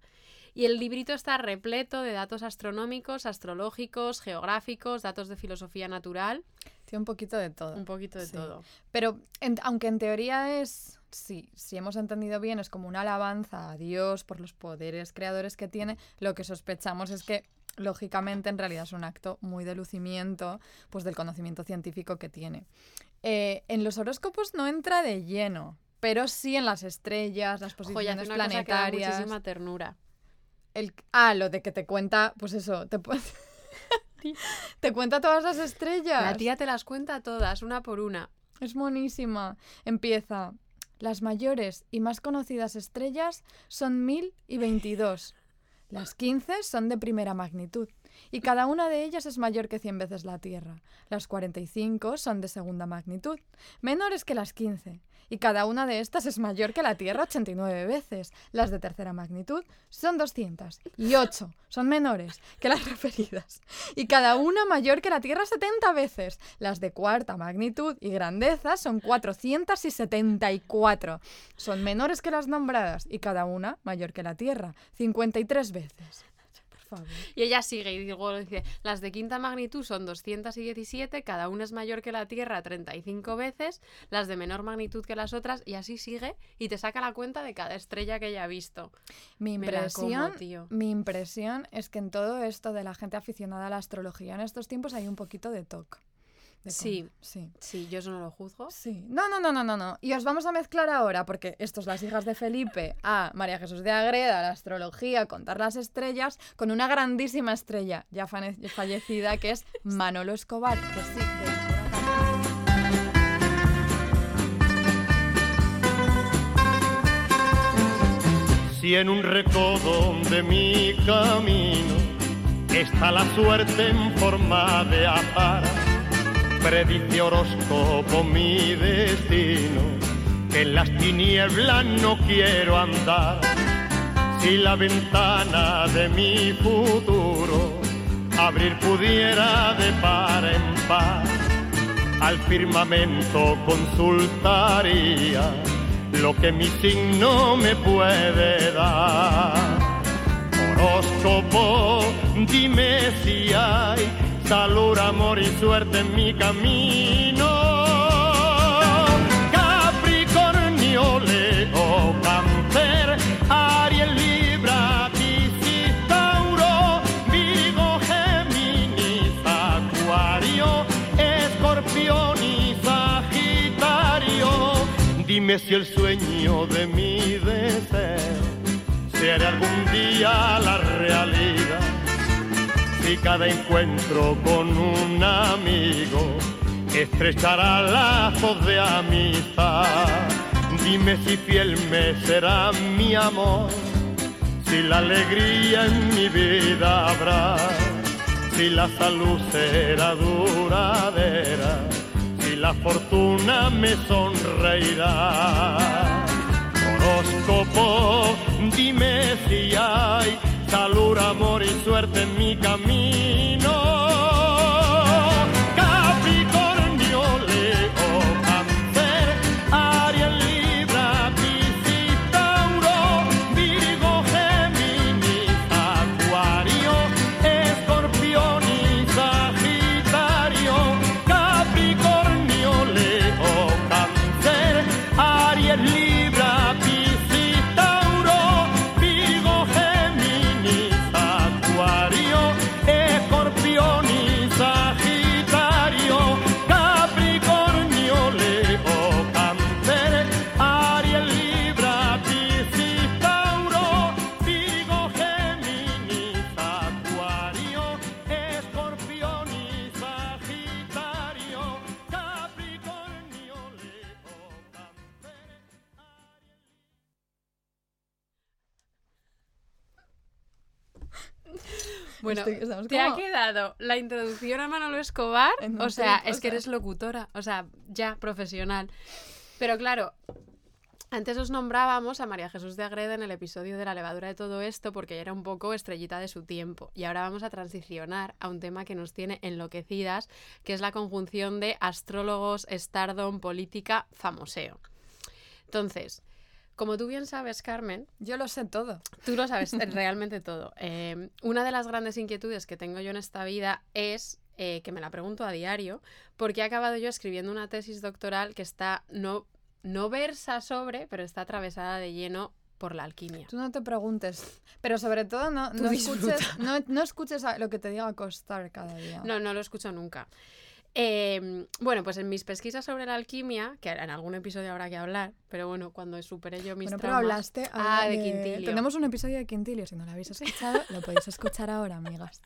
Y el librito está repleto de datos astronómicos, astrológicos, geográficos, datos de filosofía natural, Tiene un poquito de todo. un poquito de Sí. todo. Pero en- aunque en teoría es, sí, si hemos entendido bien, es como una alabanza a Dios por los poderes creadores que tiene, lo que sospechamos es que, lógicamente, en realidad es un acto muy de lucimiento pues, del conocimiento científico que tiene. Eh, en los horóscopos no entra de lleno, pero sí en las estrellas, las posiciones una cosa que da planetarias. muchísima ternura. El, ah, lo de que te cuenta, pues eso, te, *laughs* *laughs* te cuenta todas las estrellas. La tía te las cuenta todas, una por una. Es monísima. Empieza. Las mayores y más conocidas estrellas son 1000 y 22. Las 15 son de primera magnitud y cada una de ellas es mayor que 100 veces la Tierra. Las 45 son de segunda magnitud, menores que las 15, y cada una de estas es mayor que la Tierra 89 veces. Las de tercera magnitud son 200, y 8 son menores que las *laughs* referidas, y cada una mayor que la Tierra 70 veces. Las de cuarta magnitud y grandeza son 474. Son menores que las nombradas y cada una mayor que la Tierra, 53 veces. Favor. Y ella sigue y luego dice, las de quinta magnitud son 217, cada una es mayor que la Tierra 35 veces, las de menor magnitud que las otras, y así sigue y te saca la cuenta de cada estrella que ella ha visto. Mi impresión, tío. mi impresión es que en todo esto de la gente aficionada a la astrología en estos tiempos hay un poquito de toque. Sí. sí. Sí, yo eso no lo juzgo. Sí. No, no, no, no, no, no. Y os vamos a mezclar ahora, porque estos las hijas de Felipe, a María Jesús de Agreda, la astrología, contar las estrellas, con una grandísima estrella ya fallecida, que es Manolo Escobar, que sí. Si en un recodo de mi camino está la suerte en forma de azar, predice horóscopo mi destino, que en las tinieblas no quiero andar. Si la ventana de mi futuro abrir pudiera de par en par, al firmamento consultaría lo que mi signo me puede dar. Horóscopo, dime si hay salud, amor y suerte en mi camino. Capricornio, Leo, Cáncer, Aries, Libra, Piscis, Tauro, Virgo, Géminis, Acuario, Escorpión y Sagitario. Dime si el sueño de mi deseo será algún día la realidad. Si cada encuentro con un amigo estrechará lazos de amistad. Dime si fiel me será mi amor, si la alegría en mi vida habrá, si la salud será duradera, si la fortuna me sonreirá. Horóscopo, dime si hay salud, amor y suerte en mi camino. Bueno, te ha quedado la introducción a Manolo Escobar. O sea, o es que eres locutora. O sea, ya profesional. Pero claro, antes os nombrábamos a María Jesús de Agreda en el episodio de la levadura de todo esto porque ella era un poco estrellita de su tiempo. Y ahora vamos a transicionar a un tema que nos tiene enloquecidas, que es la conjunción de astrólogos, stardom, política, famoseo. Entonces, como tú bien sabes, Carmen, Yo lo sé todo. Tú lo sabes *laughs* realmente todo. Eh, una de las grandes inquietudes que tengo yo en esta vida es eh, que me la pregunto a diario, porque he acabado yo escribiendo una tesis doctoral que está no, no versa sobre, pero está atravesada de lleno por la alquimia. Tú no te preguntes, pero sobre todo no, Tú no disfruta. escuches, no, no escuches a lo que te diga Costar cada día. No, no lo escucho nunca. Eh, bueno, pues en mis pesquisas sobre la alquimia, que en algún episodio habrá que hablar, pero bueno, cuando superé yo mis bueno, pero traumas- hablaste Ah, ahora de Quintilio. Tenemos un episodio de Quintilio, si no lo habéis escuchado, lo podéis escuchar ahora, amigas.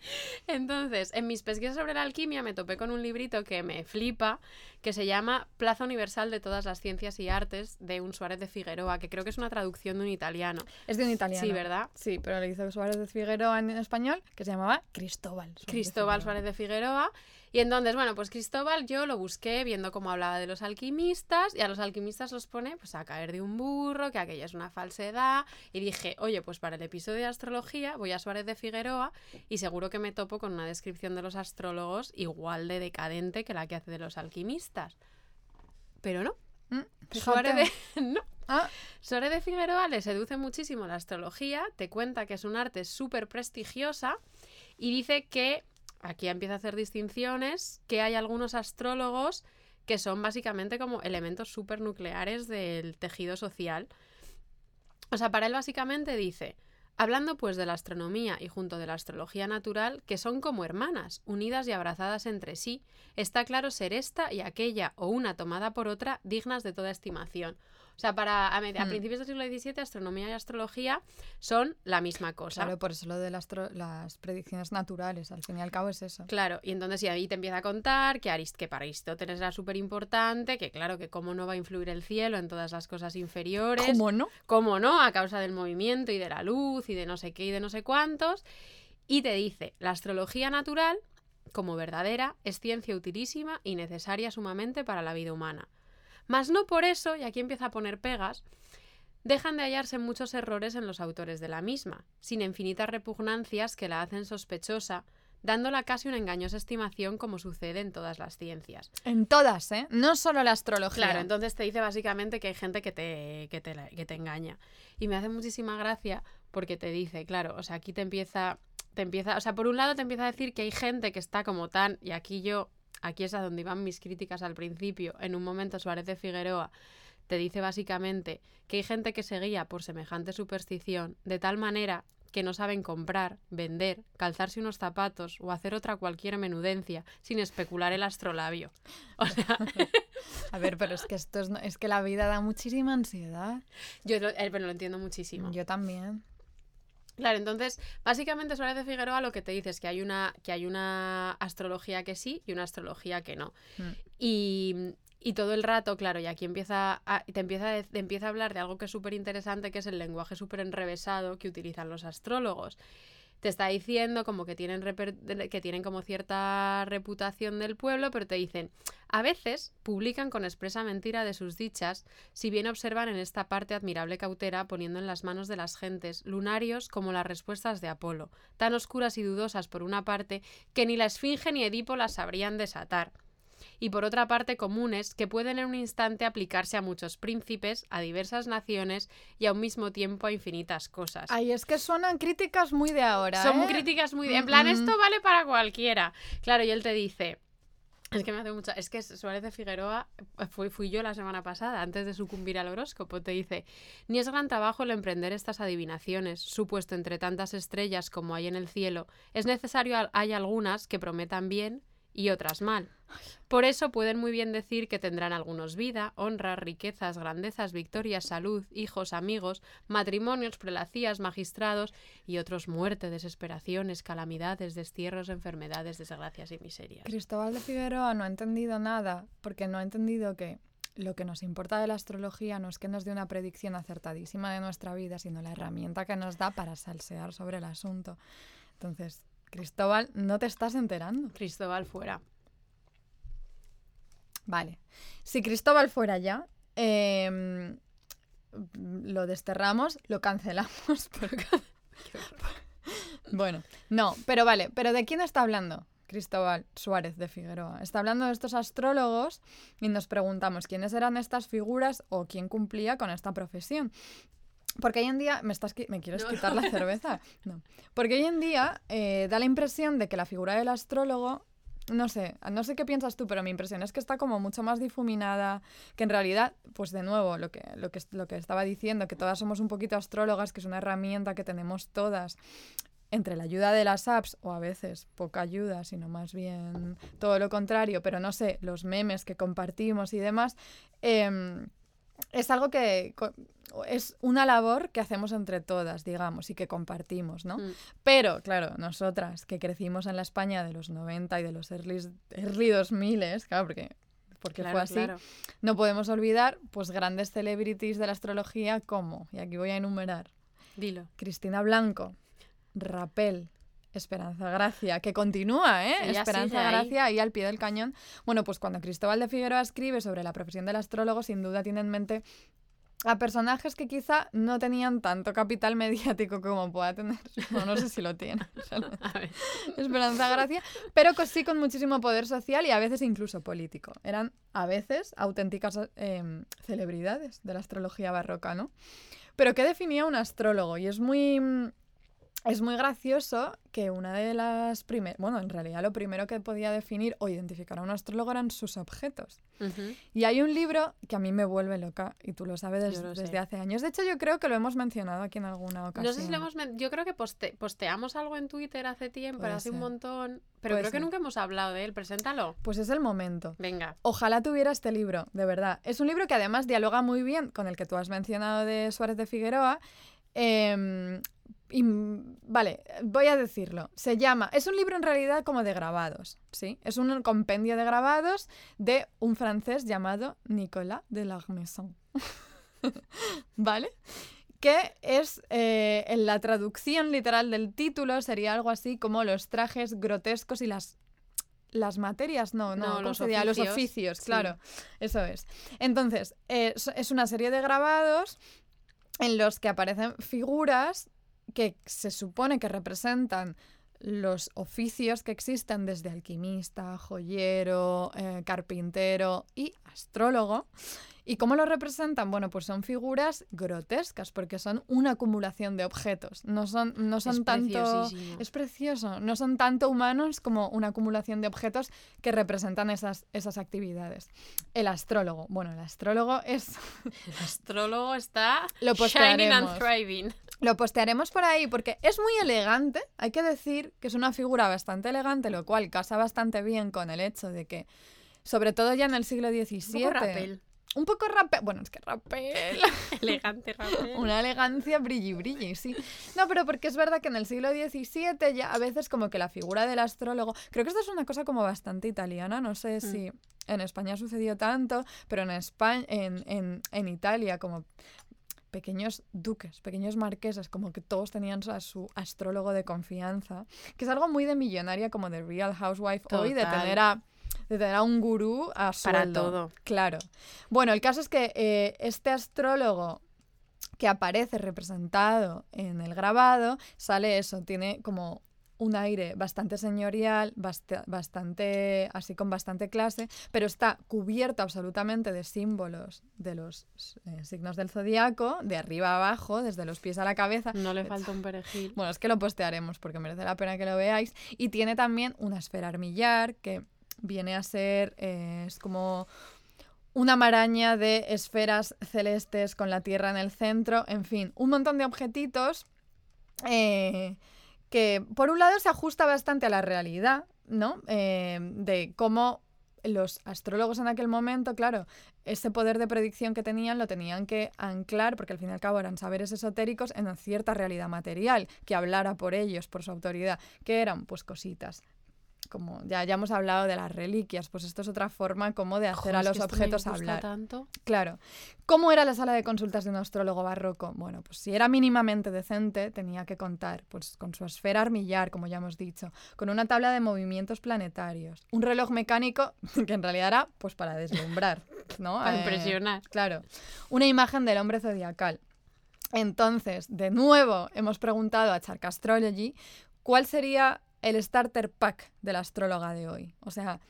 *laughs* Entonces, en mis pesquisas sobre la alquimia me topé con un librito que me flipa, que se llama Plaza Universal de todas las ciencias y artes, de un Suárez de Figueroa, que creo que es una traducción de un italiano. Es de un italiano. Sí, ¿verdad? Sí, pero le hizo Suárez de Figueroa en español, que se llamaba Cristóbal. Suárez de Cristóbal. Suárez de Figueroa. Y entonces, bueno, pues Cristóbal yo lo busqué viendo cómo hablaba de los alquimistas y a los alquimistas los pone pues a caer de un burro, que aquella es una falsedad. Y dije, oye, pues para el episodio de astrología voy a Suárez de Figueroa y seguro que me topo con una descripción de los astrólogos igual de decadente que la que hace de los alquimistas. Pero no. Mm, Suárez de... *laughs* no. Ah, Suárez de Figueroa le seduce muchísimo la astrología, te cuenta que es un arte súper prestigiosa y dice que, aquí empieza a hacer distinciones, que hay algunos astrólogos que son básicamente como elementos súper nucleares del tejido social. O sea, para él básicamente dice, hablando pues de la astronomía y junto de la astrología natural, que son como hermanas, unidas y abrazadas entre sí, está claro ser esta y aquella o una tomada por otra dignas de toda estimación. O sea, para a, Hmm. principios del siglo XVII, astronomía y astrología son la misma cosa. claro, por eso lo de las, predicciones naturales, al fin y al cabo es eso. Claro, y entonces y ahí te empieza a contar que, Arist que para Aristóteles era súper importante, que claro, que cómo no va a influir el cielo en todas las cosas inferiores. ¿Cómo no? cómo no, a causa del movimiento y de la luz y de no sé qué y de no sé cuántos. Y te dice, la astrología natural, como verdadera, es ciencia utilísima y necesaria sumamente para la vida humana. Mas no por eso, y aquí empieza a poner pegas, dejan de hallarse muchos errores en los autores de la misma, sin infinitas repugnancias que la hacen sospechosa, dándola casi una engañosa estimación como sucede en todas las ciencias. En todas, ¿eh? No solo la astrología. Claro, entonces te dice básicamente que hay gente que te, que te, que te engaña. Y me hace muchísima gracia porque te dice, claro, o sea, aquí te empieza, te empieza, o sea, por un lado te empieza a decir que hay gente que está como tan, y aquí yo, aquí es a donde iban mis críticas al principio, en un momento Suárez de Figueroa te dice básicamente que hay gente que se guía por semejante superstición de tal manera que no saben comprar, vender, calzarse unos zapatos o hacer otra cualquier menudencia sin especular el astrolabio. O sea, *laughs* A ver, pero es que esto es, no- es que la vida da muchísima ansiedad. Yo lo, eh, pero lo entiendo muchísimo. Yo también. Claro, entonces, básicamente Suárez de Figueroa lo que te dice es que hay una, que hay una astrología que sí y una astrología que no. Mm. Y, y todo el rato, claro, y aquí empieza a, te, empieza a, te empieza a hablar de algo que es súper interesante, que es el lenguaje súper enrevesado que utilizan los astrólogos. Te está diciendo como que tienen, que tienen como cierta reputación del pueblo, pero te dicen, a veces publican con expresa mentira de sus dichas, si bien observan en esta parte admirable cautela poniendo en las manos de las gentes lunarios como las respuestas de Apolo, tan oscuras y dudosas por una parte que ni la Esfinge ni Edipo las sabrían desatar y por otra parte comunes que pueden en un instante aplicarse a muchos príncipes, a diversas naciones y a un mismo tiempo a infinitas cosas. Ay, es que suenan críticas muy de ahora. Son ¿eh? críticas muy... En plan, Mm, esto vale para cualquiera. Claro, y él te dice... Es que me hace mucha... Es que Suárez de Figueroa eh, fui, fui yo la semana pasada, antes de sucumbir al horóscopo. Te dice, ni es gran trabajo el emprender estas adivinaciones, supuesto entre tantas estrellas como hay en el cielo. Es necesario, hay algunas que prometan bien y otras mal. Por eso pueden muy bien decir que tendrán algunos vida, honra, riquezas, grandezas, victorias, salud, hijos, amigos, matrimonios, prelacías, magistrados y otros muerte, desesperaciones, calamidades, destierros, enfermedades, desgracias y miserias. Cristóbal de Figueroa no ha entendido nada, porque no ha entendido que lo que nos importa de la astrología no es que nos dé una predicción acertadísima de nuestra vida, sino la herramienta que nos da para salsear sobre el asunto. Entonces, Cristóbal, no te estás enterando. Cristóbal fuera. Vale. Si Cristóbal fuera ya, em, lo desterramos, lo cancelamos. *laughs* bueno, no, pero vale, pero ¿de quién está hablando? Cristóbal Suárez de Figueroa. Está hablando de estos astrólogos y nos preguntamos quiénes eran estas figuras o quién cumplía con esta profesión. Porque hoy en día, ¿me, estás, ¿me quieres No, quitar la cerveza? *laughs* No. Porque hoy en día eh, da la impresión de que la figura del astrólogo no sé, no sé qué piensas tú, pero mi impresión es que está como mucho más difuminada, que en realidad, pues de nuevo, lo que, lo que, lo que estaba diciendo, que todas somos un poquito astrólogas, que es una herramienta que tenemos todas, entre la ayuda de las apps, o a veces poca ayuda, sino más bien todo lo contrario, pero no sé, los memes que compartimos y demás, em, es algo que es una labor que hacemos entre todas, digamos, y que compartimos, ¿no? Mm. Pero, claro, nosotras que crecimos en la España de los 90 y de los early, early 2000, claro, porque, porque Claro, fue así, claro. no podemos olvidar pues grandes celebrities de la astrología como, y aquí voy a enumerar, Dilo. Cristina Blanco, Rapel, Esperanza Gracia, que continúa, ¿eh? Ella Esperanza ahí. Gracia ahí al pie del cañón. Bueno, pues cuando Cristóbal de Figueroa escribe sobre la profesión del astrólogo, sin duda tiene en mente a personajes que quizá no tenían tanto capital *laughs* mediático como pueda tener, *laughs* no, no sé si lo tiene. *laughs* Esperanza Gracia, pero sí con muchísimo poder social y a veces incluso político. Eran a veces auténticas eh, celebridades de la astrología barroca, ¿no? Pero ¿qué definía un astrólogo? Y es muy, es muy gracioso que una de las primeras, bueno, en realidad lo primero que podía definir o identificar a un astrólogo eran sus objetos. Y hay un libro que a mí me vuelve loca, y tú lo sabes des- lo desde hace años. De hecho, yo creo que lo hemos mencionado aquí en alguna ocasión. No sé si lo hemos... Yo creo que poste- posteamos algo en Twitter hace tiempo, Puede hace un montón, pero Puede creo que nunca hemos hablado de él. Preséntalo. Pues es el momento. Venga. Ojalá tuviera este libro, de verdad. Es un libro que además dialoga muy bien con el que tú has mencionado de Suárez de Figueroa. Em, y, vale, voy a decirlo. Se llama, es un libro en realidad como de grabados, ¿sí? Es un compendio de grabados de un francés llamado Nicolas de Larmesson. *laughs* ¿Vale? Que es, eh, en la traducción literal del título, sería algo así como los trajes grotescos y las... Las materias, no, no, No, ¿cómo los diría? Los oficios, oficios, sí. claro. Eso es. Entonces, eh, es una serie de grabados en los que aparecen figuras que se supone que representan los oficios que existen desde alquimista, joyero, eh, carpintero y astrólogo. ¿Y cómo lo representan? Bueno, pues son figuras grotescas porque son una acumulación de objetos. No son, no son Es tanto... Es precioso. No son tanto humanos como una acumulación de objetos que representan esas, esas actividades. El astrólogo. Bueno, el astrólogo es... *laughs* El astrólogo está Lo shining and thriving. Lo postearemos por ahí porque es muy elegante. Hay que decir que es una figura bastante elegante, lo cual casa bastante bien con el hecho de que, sobre todo ya en el siglo XVII... Un poco. Un poco rapel. Bueno, es que rapel. *laughs* Elegante rapel. Una elegancia brilli brilli, sí. No, pero porque es verdad que en el siglo XVII ya a veces como que la figura del astrólogo, creo que esto es una cosa como bastante italiana, no sé si en España sucedió tanto, pero en España, en, en, en Italia como pequeños duques, pequeños marqueses, como que todos tenían a su astrólogo de confianza, que es algo muy de millonaria como de Real Housewife hoy, de tener a de tener a un gurú a Para sueldo. todo. Claro. Bueno, el caso es que eh, este astrólogo que aparece representado en el grabado, sale eso, tiene como un aire bastante señorial, basta- bastante así con bastante clase, pero está cubierto absolutamente de símbolos de los eh, signos del zodiaco, de arriba a abajo, desde los pies a la cabeza. No le falta un perejil. *laughs* Bueno, es que lo postearemos porque merece la pena que lo veáis. Y tiene también una esfera armillar que viene a ser, eh, es como una maraña de esferas celestes con la Tierra en el centro. En fin, un montón de objetitos eh, que por un lado se ajusta bastante a la realidad, ¿no? Eh, de cómo los astrólogos en aquel momento, claro, ese poder de predicción que tenían lo tenían que anclar, porque al fin y al cabo eran saberes esotéricos, en cierta realidad material, que hablara por ellos, por su autoridad, que eran pues cositas. Como ya, ya hemos hablado de las reliquias, pues esto es otra forma como de hacer a es los que esto me objetos gusta hablar. tanto. Claro. ¿Cómo era la sala de consultas de un astrólogo barroco? Bueno, pues si era mínimamente decente, tenía que contar pues, con su esfera armillar, como ya hemos dicho, con una tabla de movimientos planetarios, un reloj mecánico *laughs* que en realidad era pues para deslumbrar, ¿no? Para Eh, impresionar. Claro. Una imagen del hombre zodiacal. Entonces, de nuevo, hemos preguntado a Chark Astrology cuál sería el starter pack de la astróloga de hoy. O sea,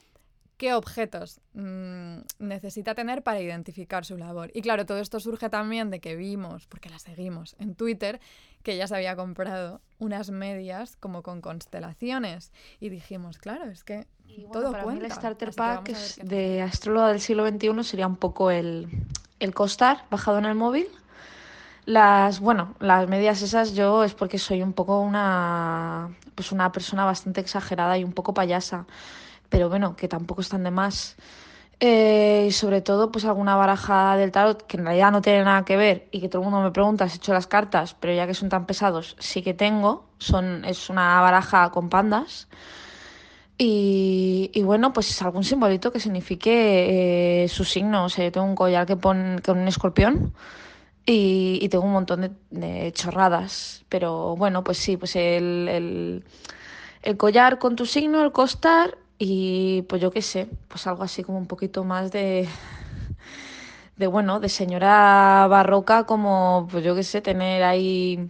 qué objetos mm, necesita tener para identificar su labor. Y claro, todo esto surge también de que vimos, porque la seguimos en Twitter, que ella se había comprado unas medias como con constelaciones. Y dijimos, claro, es que Y bueno, todo para cuenta. mí el starter pack es de astróloga del siglo XXI sería un poco el, el costar bajado en el móvil. Las, bueno, las medias esas yo es porque soy un poco una, pues una persona bastante exagerada y un poco payasa, pero bueno, que tampoco están de más. Eh, y sobre todo, pues alguna baraja del tarot que en realidad no tiene nada que ver y que todo el mundo me pregunta si he hecho las cartas, pero ya que son tan pesados, sí que tengo. Son, es una baraja con pandas. Y, y bueno, pues algún simbolito que signifique eh, su signo. O sea, yo tengo un collar que pone con un escorpión y, y tengo un montón de, de chorradas. Pero bueno, pues sí, pues el, el, el collar con tu signo, el costar y pues yo qué sé, pues algo así como un poquito más de, de bueno, de señora barroca, como pues yo qué sé, tener ahí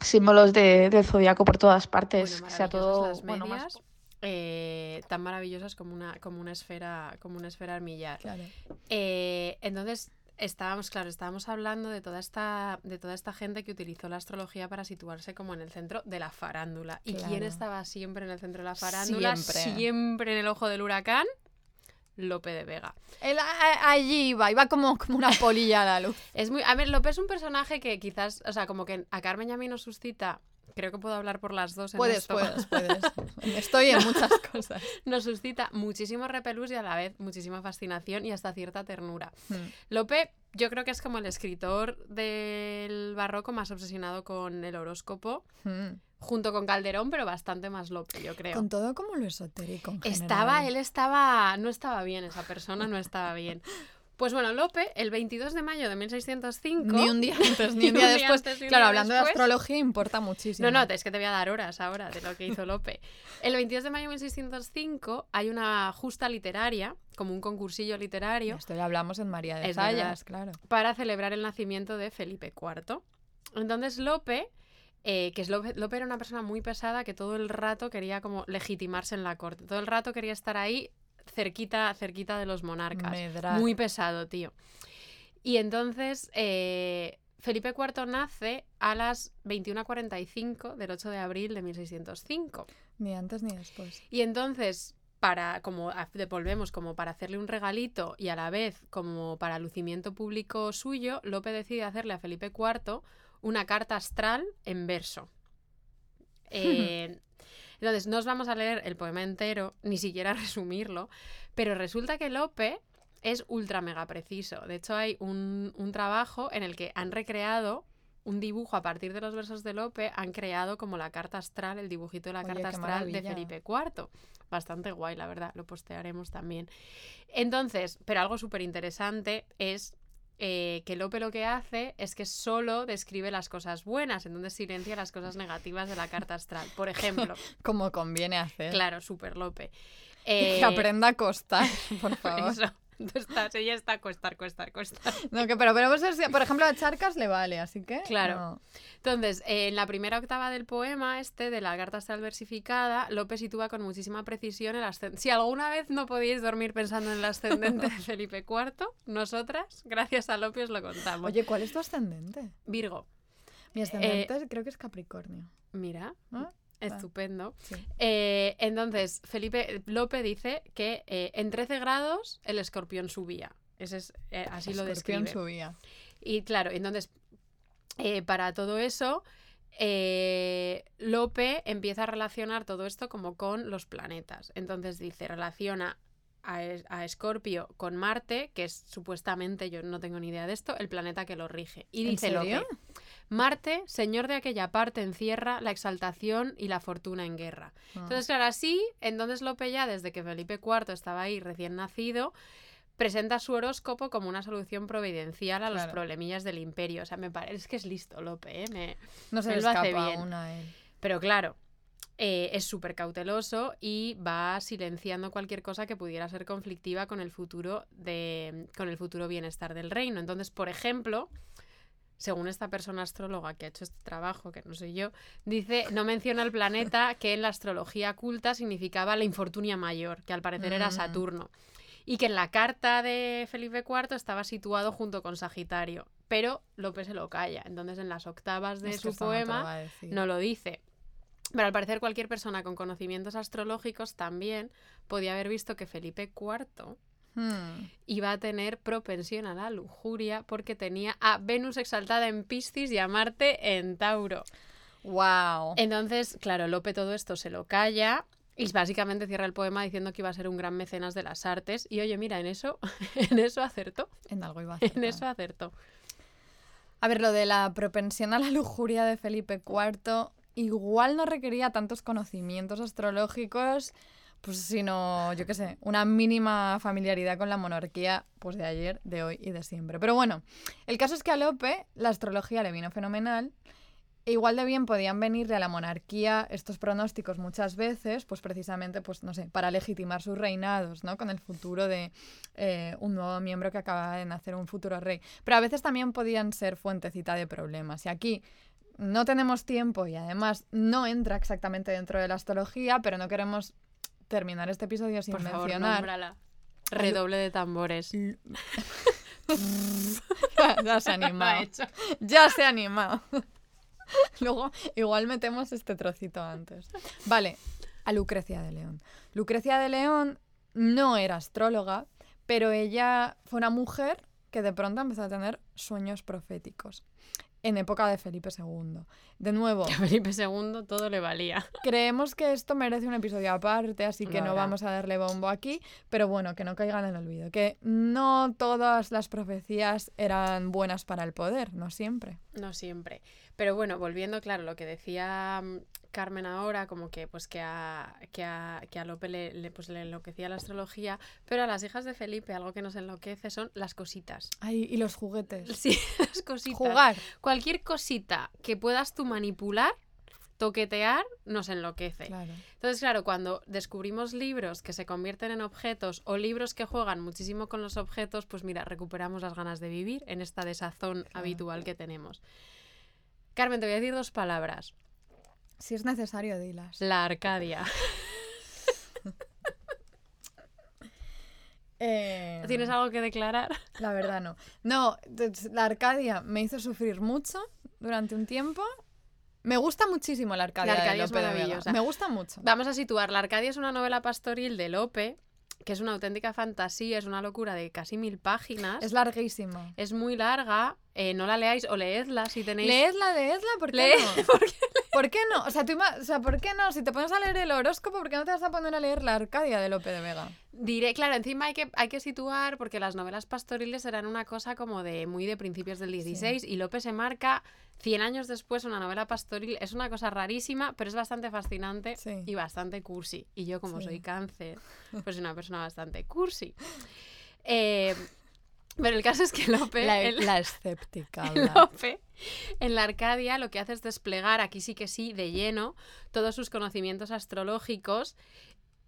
símbolos de, del zodiaco por todas partes, Bueno, que sea todo las bueno, medias, más eh, tan maravillosas como una, como una esfera, como una esfera armillar. Claro. Eh, entonces, estábamos, claro, estábamos hablando de toda esta, de toda esta gente que utilizó la astrología para situarse como en el centro de la farándula. ¿Y quién estaba siempre en el centro de la farándula? Siempre. Siempre en el ojo del huracán. Lope de Vega. Él a- allí iba, iba como, como una polilla a la luz. Es muy. A ver, Lope es un personaje que quizás. O sea, como que a Carmen y a mí nos suscita. Creo que puedo hablar por las dos en Puedes, esto. puedes, puedes. *laughs* Estoy en muchas cosas. Nos suscita muchísimo repelús y a la vez muchísima fascinación y hasta cierta ternura. Hmm. Lope, yo creo que es como el escritor del barroco más obsesionado con el horóscopo, Hmm. junto con Calderón, pero bastante más Lope, yo creo. Con todo como lo esotérico. en Estaba, él estaba, no estaba bien, esa persona no estaba bien. Pues bueno, Lope, el 22 de mayo de 1605... Ni un día antes, ni *laughs* un día después. antes, ni un claro, día hablando de astrología importa muchísimo. No, no, es que te voy a dar horas ahora de lo que hizo Lope. El 22 de mayo de 1605 hay una justa literaria, como un concursillo literario, Esto ya hablamos en María de Zayas, claro. para celebrar el nacimiento de Felipe IV. Entonces Lope, eh, que es Lope, Lope era una persona muy pesada que todo el rato quería como legitimarse en la corte, todo el rato quería estar ahí cerquita, cerquita de los monarcas. Muy pesado, tío. Y entonces eh, Felipe IV nace a las 21.45 del 8 de abril de 1605. Ni antes ni después. Y entonces, para, como devolvemos, como para hacerle un regalito y a la vez como para lucimiento público suyo, Lope decide hacerle a Felipe IV una carta astral en verso. *laughs* Eh, entonces, no os vamos a leer el poema entero, ni siquiera *laughs* resumirlo, pero resulta que Lope es ultra mega preciso. De hecho, hay un, un trabajo en el que han recreado un dibujo a partir de los versos de Lope, han creado como la carta astral, el dibujito de la Oye, carta astral de. Felipe IV. Bastante guay, la verdad, lo postearemos también. Entonces, pero algo súper interesante es eh, que Lope lo que hace es que solo describe las cosas buenas, entonces silencia las cosas negativas de la carta astral. Por ejemplo, *laughs* Como conviene hacer. claro, súper Lope. *laughs* Y Eh, Que aprenda a costar, por *laughs* favor. Eso. Tú *laughs* estás, ella está a costar, costar, costar. No, que, pero, pero vos por ejemplo, a Charcas le vale, así que. Claro. no. Entonces, eh, en la primera octava del poema, este, de la carta astral versificada, Lope sitúa con muchísima precisión el ascendente. Si alguna vez no podíais dormir pensando en el ascendente de *laughs* Felipe IV, nosotras, gracias a Lope, os lo contamos. Oye, ¿cuál es tu ascendente? Virgo, Mi ascendente creo que es Capricornio. mira. Estupendo. Sí. Eh, entonces, Felipe Lope dice que eh, en 13 grados el escorpión subía. Ese es, eh, así lo Escorpión describe. subía. Y claro, entonces, eh, para todo eso, eh, Lope empieza a relacionar todo esto como con los planetas. Entonces dice, relaciona a, Es- a Escorpio con Marte, que es supuestamente, yo no tengo ni idea de esto, el planeta que lo rige. Y ¿En dice serio? Lope, Marte, señor de aquella parte, encierra la exaltación y la fortuna en guerra. Ah. Entonces, claro, así, entonces Lope ya, desde que Felipe IV estaba ahí recién nacido, presenta su horóscopo como una solución providencial a los Claro. problemillas del imperio. O sea, me parece que es listo Lope, ¿eh? Me- no se le lo hace escapa bien. aún a él. Pero claro, eh, es súper cauteloso y va silenciando cualquier cosa que pudiera ser conflictiva con el futuro de, con el futuro bienestar del reino. Entonces, por ejemplo, según esta persona astróloga que ha hecho este trabajo, que no soy yo, dice, no menciona el planeta que en la astrología culta significaba la infortunia mayor, que al parecer era Mm. Saturno. Y que en la carta de Felipe IV estaba situado junto con Sagitario. Pero López se lo calla. Entonces, en las octavas de Es su poema, no lo dice. Pero al parecer cualquier persona con conocimientos astrológicos también podía haber visto que Felipe IV Hmm. iba a tener propensión a la lujuria porque tenía a Venus exaltada en Piscis y a Marte en Tauro. Wow. Entonces, claro, Lope todo esto se lo calla Y básicamente cierra el poema diciendo que iba a ser un gran mecenas de las artes. Y oye, mira, en eso, *laughs* en eso acertó. En algo iba a *laughs* En acertar. eso acertó. A ver, lo de la propensión a la lujuria de Felipe IV igual no requería tantos conocimientos astrológicos, pues sino, yo qué sé, una mínima familiaridad con la monarquía, pues de ayer, de hoy y de siempre. Pero bueno, el caso es que a Lope la astrología le vino fenomenal. E igual de bien podían venirle a la monarquía estos pronósticos muchas veces, pues precisamente, pues no sé, para legitimar sus reinados, ¿no? Con el futuro de eh, un nuevo miembro que acaba de nacer, un futuro rey. Pero a veces también podían ser fuentecita de problemas. Y aquí no tenemos tiempo y además no entra exactamente dentro de la astrología, pero no queremos terminar este episodio sin Por mencionar. Redoble de tambores. *laughs* ya se *laughs* ha animado. hecho. Ya se ha animado. *laughs* Luego, igual metemos este trocito antes. Vale, a Lucrecia de León. Lucrecia de León no era astróloga, pero ella fue una mujer que de pronto empezó a tener sueños proféticos en época de Felipe II. De nuevo, Que *laughs* a Felipe II todo le valía. creemos que esto merece un episodio aparte, así que no vamos a darle bombo aquí, pero bueno, que no caigan en el olvido, que no todas las profecías eran buenas para el poder, no siempre. No siempre. Pero bueno, volviendo, claro, lo que decía mm, Carmen ahora, como que pues que a, que a, que a Lope le, le, pues, le enloquecía la astrología, pero a las hijas de Felipe algo que nos enloquece son las cositas. Ay, y los juguetes. Sí, *laughs* las cositas. Jugar. Cualquier cosita que puedas tú manipular, toquetear, nos enloquece. Claro. Entonces, claro, cuando descubrimos libros que se convierten en objetos o libros que juegan muchísimo con los objetos, pues mira, recuperamos las ganas de vivir en esta desazón habitual que tenemos. Carmen, te voy a decir dos palabras. Si es necesario, dilas. La Arcadia. *laughs* Eh, ¿Tienes algo que declarar? La verdad no. No, des- la Arcadia me hizo sufrir mucho durante un tiempo. Me gusta muchísimo la Arcadia. La de Arcadia es de maravillosa. Me gusta mucho. Vamos a situar. La Arcadia es una novela pastoril de Lope, que es una auténtica fantasía, es una locura de casi mil páginas. Es larguísima. Es muy larga. eh, no la leáis o leedla si tenéis. Leedla, leedla, ¿por qué no? *laughs* ¿Por qué no? O sea, tú o sea, ¿por qué no? Si te pones a leer el horóscopo, ¿por qué no te vas a poner a leer la Arcadia de Lope de Vega? Diré, claro, encima hay que, hay que situar porque las novelas pastoriles eran una cosa como de muy de principios del 16 y Lope se marca 100 años después una novela pastoril. Es una cosa rarísima, pero es bastante fascinante Sí. y bastante cursi. Y yo como Sí. soy cáncer, pues soy una persona bastante cursi. Eh, pero el caso es que Lope... La, el- la *laughs* escéptica. habla. Lope, en la Arcadia, lo que hace es desplegar, aquí sí que sí, de lleno, todos sus conocimientos astrológicos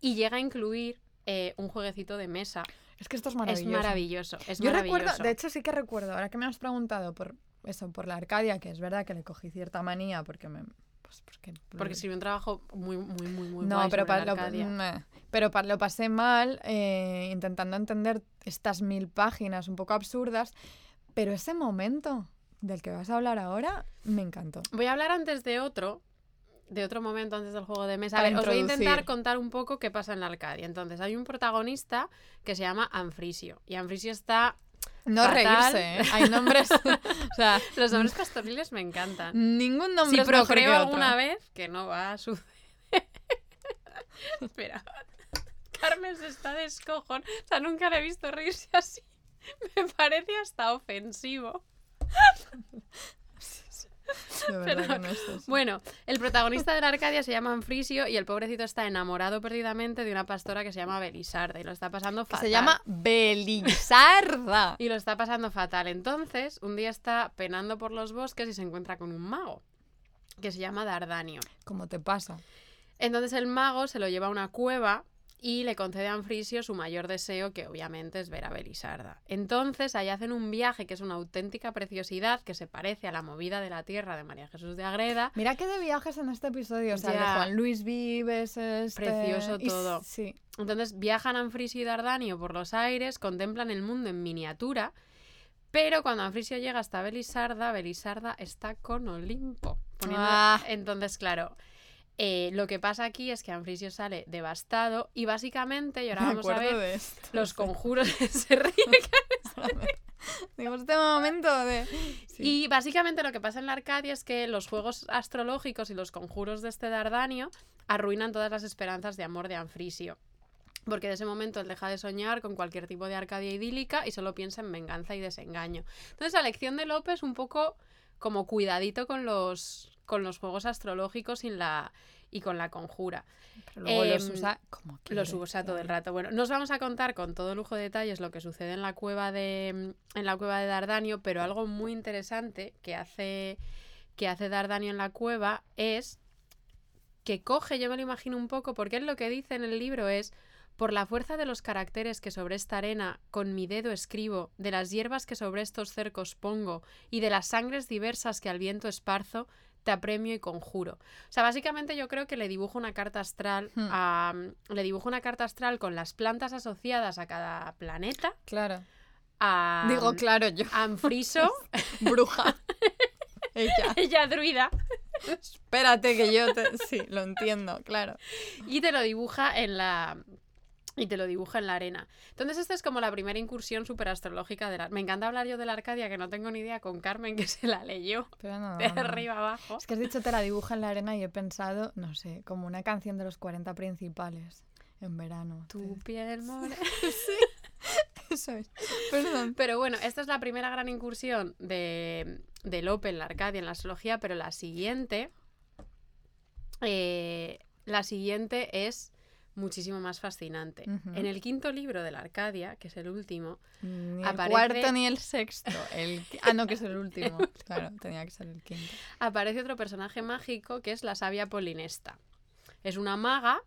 y llega a incluir eh, un jueguecito de mesa. Es que esto es Es maravilloso. maravilloso, es Yo maravilloso. recuerdo, de hecho sí que recuerdo, ahora que me has preguntado por eso, por la Arcadia, que es verdad que le cogí cierta manía porque me... Pues porque, Porque escribió un trabajo muy, muy, muy, muy no, guay pero, sobre pa- la lo, pero lo pasé mal eh, intentando entender estas mil páginas un poco absurdas, pero ese momento del que vas a hablar ahora me encantó. Voy a hablar antes de otro, de otro momento antes del juego de mesa. A Para ver, os voy a intentar contar un poco qué pasa en la Arcadia. Entonces, hay un protagonista que se llama Anfrisio. Y Anfrisio está... No Fatal. reírse, ¿eh? hay nombres, *laughs* *laughs* o sea, Los nombres pastoriles me encantan. ningún nombre si es mejor que procreo otro. alguna vez, que no va a suceder. *laughs* Espera. Carmen se está descojon. O sea, nunca le he visto reírse así. Me parece hasta ofensivo. De *laughs* verdad que no es eso. Bueno, el protagonista de la Arcadia se llama Anfrisio y el pobrecito está enamorado perdidamente de una pastora que se llama Belisarda y lo está pasando fatal. se llama Belisarda. *laughs* Y lo está pasando fatal. Entonces, un día está penando por los bosques y se encuentra con un mago que se llama Dardanio. ¿Cómo te pasa? Entonces el mago se lo lleva a una cueva y le concede a Anfrisio su mayor deseo, que obviamente es ver a Belisarda. Entonces ahí hacen un viaje que es una auténtica preciosidad, que se parece a la movida de la tierra de María Jesús de Agreda. Mira que de viajes en este episodio, o sea, de. Juan Luis Vives, este... Precioso y todo. sí. Entonces viajan Anfrisio y Dardanio por los aires, contemplan el mundo en miniatura, pero cuando Anfrisio llega hasta Belisarda, Belisarda está con Olimpo. poniendo- Ah. Entonces, claro, eh, lo que pasa aquí es que Anfrisio sale devastado y básicamente, y ahora vamos a ver de esto. los sí. conjuros se ríe. *laughs* Digo, este momento de... Y básicamente lo que pasa en la Arcadia es que los juegos astrológicos y los conjuros de este Dardanio arruinan todas las esperanzas de amor de Anfrisio. Porque de ese momento él deja de soñar con cualquier tipo de Arcadia idílica y solo piensa en venganza y desengaño. Entonces la lección de Lope es un poco como cuidadito con los, con los juegos astrológicos y, la, y con la conjura. Pero luego los Em, usa como que... Los usa todo el rato. Bueno, no os vamos a contar con todo lujo de detalles lo que sucede en la cueva de en la cueva de Dardanio, pero algo muy interesante que hace que hace Dardanio en la cueva es que coge, yo me lo imagino un poco, porque él lo que dice en el libro es por la fuerza de los caracteres que sobre esta arena con mi dedo escribo, de las hierbas que sobre estos cercos pongo, y de las sangres diversas que al viento esparzo, te apremio y conjuro. O sea, básicamente yo creo que le dibujo una carta astral Hmm. a, le dibujo una carta astral con las plantas asociadas a cada planeta. Claro. A, Digo, claro, yo. a Anfriso, *laughs* Bruja. *laughs* Ella. ella druida, Espérate que yo te... Sí, lo entiendo, claro. y te lo dibuja en la y te lo dibuja en la arena. Entonces, esta es como la primera incursión súper astrológica de la... Me encanta hablar yo de la Arcadia, que no tengo ni idea, con Carmen, *laughs* que se la leyó Pero no, de no, arriba abajo. Es que has dicho te la dibuja en la arena y he pensado, no sé, como una canción de los 40 principales en verano. Tu piel *laughs* more... Eso es. Perdón. Pero bueno, esta es la primera gran incursión de, de Lope en la Arcadia, en la astrología, pero la siguiente. eh, la siguiente es muchísimo más fascinante. En el quinto libro de la Arcadia, que es el último, Ni el Aparece- cuarto ni el sexto. El... Ah, no, que es el último. *laughs* Claro, tenía que ser el quinto. aparece otro personaje mágico que es la sabia Polinesta. Es una maga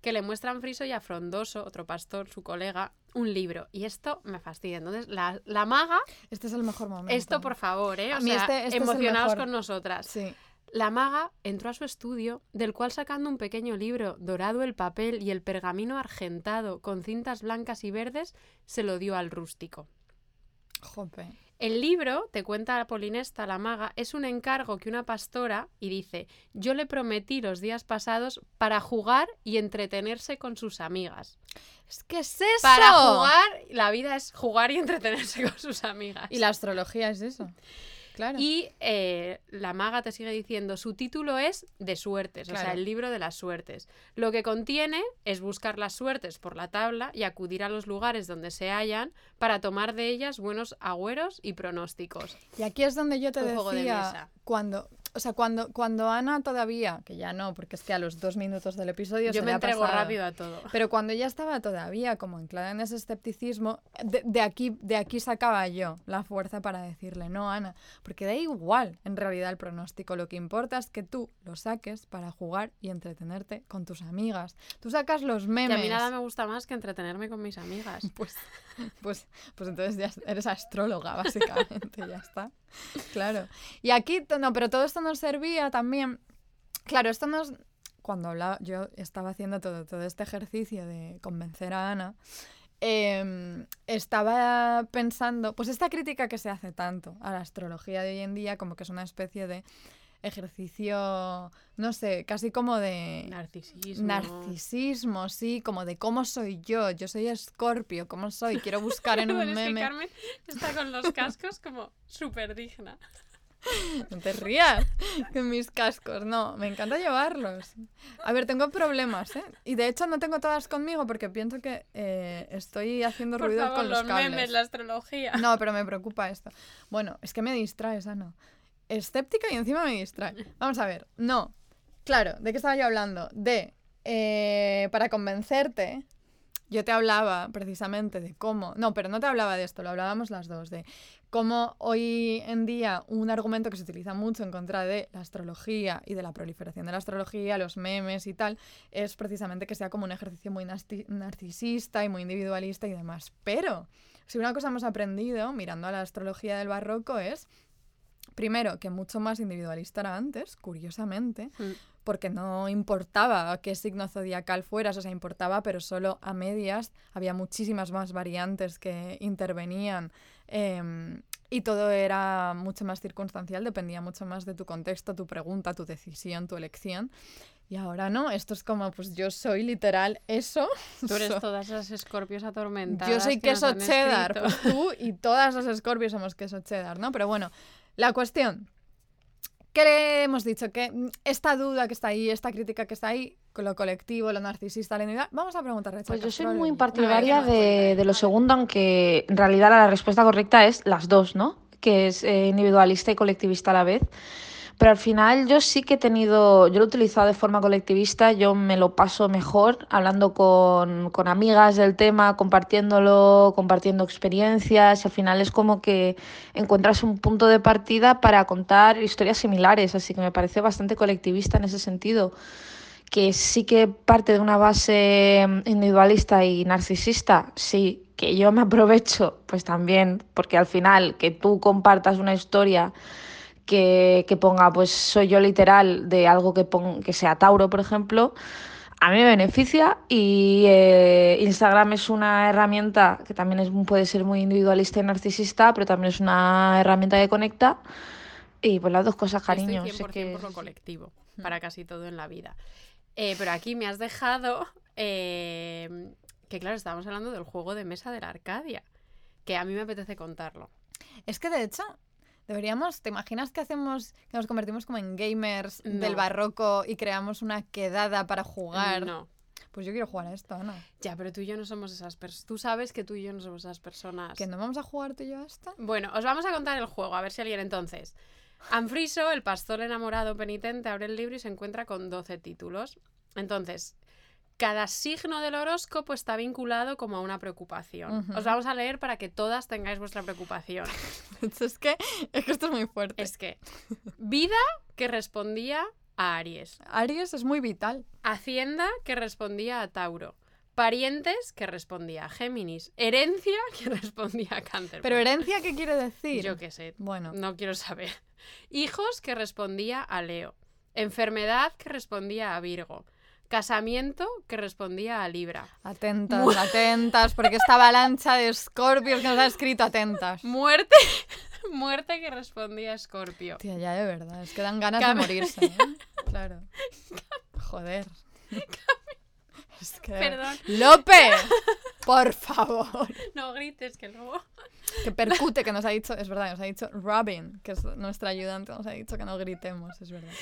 que le muestra a Anfriso y a Frondoso, otro pastor, su colega, un libro. Y esto me fastidia. Entonces, la, la maga, Este es el mejor momento. esto por favor, ¿eh? A O mí sea, este- este mejor. con nosotras. Sí. La maga entró a su estudio, del cual sacando un pequeño libro, dorado el papel y el pergamino argentado con cintas blancas y verdes, se lo dio al rústico. Jope. El libro, te cuenta la Polinesta, la maga, es un encargo que una pastora, y dice, yo le prometí los días pasados para jugar y entretenerse con sus amigas. Es que es eso. Para jugar, la vida es jugar y entretenerse con sus amigas. Y la astrología es eso. Claro. Y eh, la maga te sigue diciendo, su título es de suertes, o sea, el libro de las suertes. Lo que contiene es buscar las suertes por la tabla y acudir a los lugares donde se hallan para tomar de ellas buenos agüeros y pronósticos. Y aquí es donde yo te Un de decía mesa. cuando, o sea, cuando, cuando Ana todavía, que ya no, porque es que a los dos minutos del episodio Yo se me le entrego pasado. rápido a todo. Pero cuando ella estaba todavía como anclada en ese escepticismo, de, de aquí, de aquí sacaba yo la fuerza para decirle, no, Ana, porque da igual en realidad el pronóstico, lo que importa es que tú lo saques para jugar y entretenerte con tus amigas. Tú sacas los Que memes. a mí nada me gusta más que entretenerme con mis amigas. *laughs* Pues, pues, pues entonces ya eres astróloga, básicamente, ya está. Claro. Y aquí, no, pero todo esto nos servía también. Claro, esto nos. Cuando hablaba, yo estaba haciendo todo, todo este ejercicio de convencer a Ana. em, estaba pensando, pues esta crítica que se hace tanto a la astrología de hoy en día, como que es una especie de ejercicio, no sé, casi como de Narcisismo. narcisismo, sí, como de cómo soy yo, yo soy escorpio, cómo soy, quiero buscar en *laughs* un es que meme. Carmen está con los cascos como súper digna. No te rías *laughs* con mis cascos, no, me encanta llevarlos. A ver, tengo problemas, ¿eh? Y de hecho no tengo todas conmigo porque pienso que eh, estoy haciendo Por ruido favor, con los, los cables. memes, la astrología. No, pero me preocupa esto. Bueno, es que me distraes, Ana. Escéptica y encima me distrae. Vamos a ver. No. Claro, ¿de qué estaba yo hablando? De, eh, para convencerte, yo te hablaba precisamente de cómo... No, pero no te hablaba de esto, lo hablábamos las dos, de cómo hoy en día un argumento que se utiliza mucho en contra de la astrología y de la proliferación de la astrología, los memes y tal, es precisamente que sea como un ejercicio muy narcisista y muy individualista y demás. Pero si una cosa hemos aprendido mirando a la astrología del barroco es, primero, que mucho más individualista era antes, curiosamente, Mm. porque no importaba qué signo zodiacal fueras, o sea, importaba, pero solo a medias. Había muchísimas más variantes que intervenían em, y todo era mucho más circunstancial, dependía mucho más de tu contexto, tu pregunta, tu decisión, tu elección. Y ahora no, esto es como, pues yo soy literal eso. *laughs* Tú eres So- todas esas escorpios atormentadas. yo soy que queso cheddar, escrito. pues tú y todas las Scorpios somos queso cheddar, ¿no? Pero bueno, la cuestión. ¿Qué hemos dicho? Que mm, esta duda que está ahí, esta crítica que está ahí, lo colectivo, lo narcisista, la individual, vamos a preguntarle Pues yo soy muy partidaria de, de lo segundo, aunque en realidad la respuesta correcta es las dos, ¿no? Que es eh, individualista y colectivista a la vez. Pero al final yo sí que he tenido, yo lo he utilizado de forma colectivista, yo me lo paso mejor hablando con, con amigas del tema, compartiéndolo, compartiendo experiencias. al final es como que encuentras un punto de partida para contar historias similares, así que me parece bastante colectivista en ese sentido que sí que parte de una base mm, individualista y narcisista, sí, que yo me aprovecho, pues también, porque al final que tú compartas una historia que, que ponga, pues soy yo literal de algo que, pon- que sea Tauro, por ejemplo, a mí me beneficia y eh, Instagram es una herramienta que también es, puede ser muy individualista y narcisista, pero también es una herramienta que conecta. Y pues las dos cosas, cariño. Estoy sé 100% que por lo sí. colectivo, para casi todo en la vida. Eh, pero aquí me has dejado eh, que, claro, estábamos hablando del juego de mesa de la Arcadia, que a mí me apetece contarlo. Es que de hecho, deberíamos, ¿te imaginas que hacemos, que nos convertimos como en gamers del barroco y creamos una quedada para jugar? No. Pues yo quiero jugar a esto, Ana. Ya, pero tú y yo no somos esas personas. Tú sabes que tú y yo no somos esas personas. ¿Que no vamos a jugar tú y yo a esto? Bueno, os vamos a contar el juego, a ver si alguien entonces. Anfriso, el pastor enamorado penitente, abre el libro y se encuentra con 12 títulos. Entonces, cada signo del horóscopo está vinculado como a una preocupación. Os vamos a leer para que todas tengáis vuestra preocupación. *laughs* es, que, es que esto es muy fuerte. Es que, vida que respondía a Aries, Aries es muy vital. Hacienda que respondía a Tauro, parientes que respondía a Géminis, herencia *laughs* que respondía a Cáncer. Pero herencia, ¿qué quiere decir? Yo qué sé, Bueno, No quiero saber. *laughs* Hijos que respondía a Leo. Enfermedad que respondía a Virgo. Casamiento que respondía a Libra. atentas, atentas, porque esta avalancha de escorpios que nos ha escrito, atentas. Muerte, *laughs* muerte que respondía a Escorpio. Tía, ya de verdad, es que dan ganas Cam- de morirse. ¿eh? Claro. Joder. Es que... Perdón, ¡Lope! *laughs* Por favor. no grites que luego. Que percute, que nos ha dicho, es verdad, nos ha dicho Robin, que es nuestra ayudante, nos ha dicho que no gritemos, es verdad.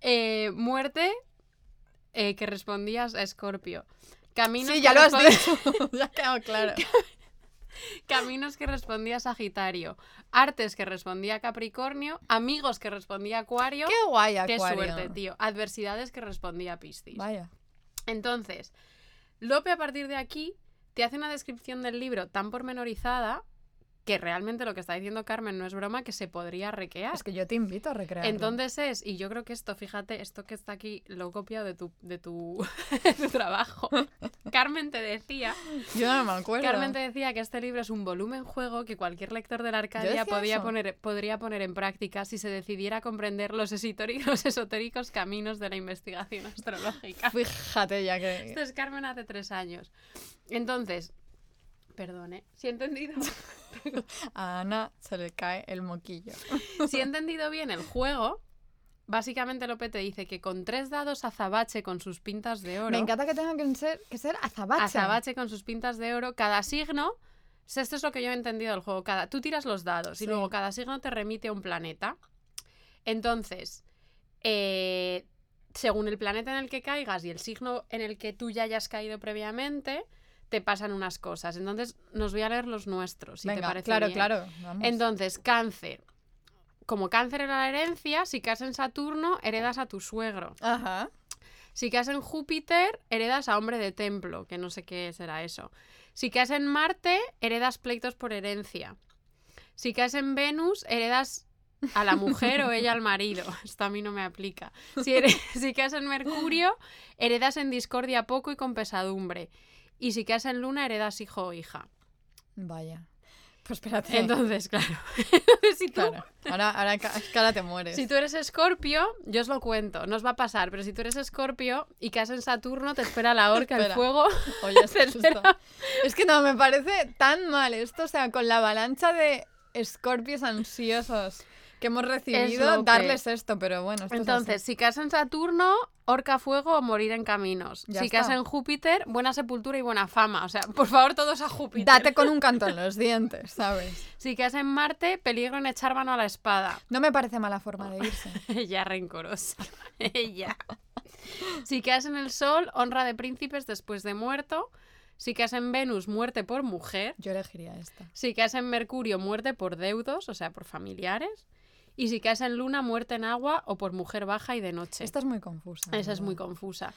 Eh, muerte eh, que respondías a Escorpio. Caminos Sí, que ya lo has dicho, *laughs* ya ha quedado claro. *laughs* Caminos que respondía a Sagitario. Artes que respondía a Capricornio. Amigos que respondía a Acuario. Qué guay, Qué Acuario. suerte, tío. Adversidades que respondía a Piscis. Vaya. Entonces, Lope a partir de aquí te hace una descripción del libro tan pormenorizada que realmente lo que está diciendo Carmen no es broma, que se podría requear. Es que yo te invito a recrearlo. Entonces es, y yo creo que esto, fíjate, esto que está aquí lo he copiado de tu, de tu, *laughs* de tu trabajo. *laughs* Carmen te decía, Yo no me acuerdo. Carmen te decía que este libro es un volumen juego que cualquier lector de la Arcadia podía poner, podría poner en práctica si se decidiera a comprender los, *laughs* los esotéricos caminos de la investigación astrológica. Fíjate ya que... Esto es Carmen hace tres años. Entonces, perdone, si he entendido, *laughs* A Ana se le cae el moquillo. si he entendido bien el juego, básicamente Lope te dice que con tres dados azabache con sus pintas de oro, Me encanta que tenga que ser, que ser azabache. azabache con sus pintas de oro, cada signo, esto es lo que yo he entendido del juego, cada, tú tiras los dados Sí. y luego cada signo te remite a un planeta. Entonces, eh, según el planeta en el que caigas y el signo en el que tú ya hayas caído previamente, te pasan unas cosas. Entonces, nos voy a leer los nuestros, si te Venga, parece claro, bien. claro. vamos. Entonces, cáncer. Como cáncer era la herencia, si caes en Saturno, heredas a tu suegro. Ajá. Si caes en Júpiter, heredas a hombre de templo, que no sé qué será eso. Si caes en Marte, heredas pleitos por herencia. Si caes en Venus, heredas a la mujer o ella al marido. *laughs* Esto a mí no me aplica. Si, here- *laughs* si caes en Mercurio, heredas en discordia poco y con pesadumbre. Y si caes en Luna, heredas hijo o hija. Vaya. Pues espérate. Entonces, claro. Entonces, *laughs* si tú claro. Ahora, ahora, ahora te mueres. Si tú eres escorpio, yo os lo cuento, no os va a pasar, pero si tú eres escorpio y caes en Saturno, te espera la horca, el fuego. *laughs* Oye, *laughs* es que no, me parece tan mal esto. O sea, con la avalancha de escorpios ansiosos que hemos recibido darles esto, pero bueno. esto es. Entonces, si caes en Saturno, orca fuego o morir en caminos. Ya si está. caes en Júpiter, buena sepultura y buena fama. O sea, por favor, todos a Júpiter. Date con un canto en *laughs* los dientes, ¿sabes? Si caes en Marte, peligro en echar mano a la espada. No me parece mala forma de irse. *laughs* Ella rencorosa. *laughs* Ella. Si caes en el Sol, honra de príncipes después de muerto. Si caes en Venus, muerte por mujer. Yo elegiría esta. Si caes en Mercurio, muerte por deudos, o sea, por familiares. Y si caes en Luna, muerte en agua o por mujer baja y de noche. Esta es muy confusa. Esa es muy confusa.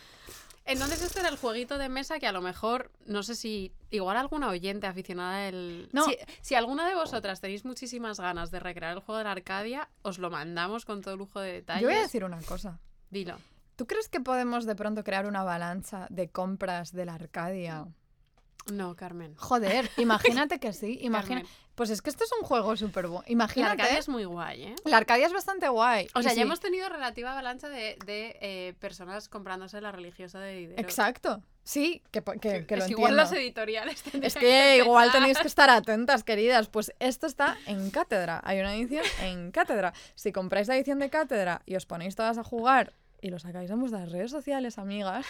Entonces, este era el jueguito de mesa que a lo mejor, no sé si, igual alguna oyente aficionada del... No. Si, si alguna de vosotras tenéis muchísimas ganas de recrear el juego de la Arcadia, os lo mandamos con todo lujo de detalles. Yo voy a decir una cosa. Dilo. ¿Tú crees que podemos de pronto crear una avalancha de compras de la Arcadia? No, Carmen. Joder, *laughs* imagínate que sí. Imagina... Pues es que esto es un juego súper bueno. La Imagínate. Arcadia es muy guay, ¿eh? La Arcadia es bastante guay. O sea, sí, ya hemos tenido relativa avalancha de, de, eh, personas comprándose la religiosa de. Exacto. Sí, que, que, que lo es que igual las editoriales *laughs* Es que igual empezar. tenéis que estar atentas, queridas. Pues esto está en cátedra. Hay una edición en cátedra. Si compráis la edición de cátedra y os ponéis todas a jugar y lo sacáis en vuestras redes sociales, amigas,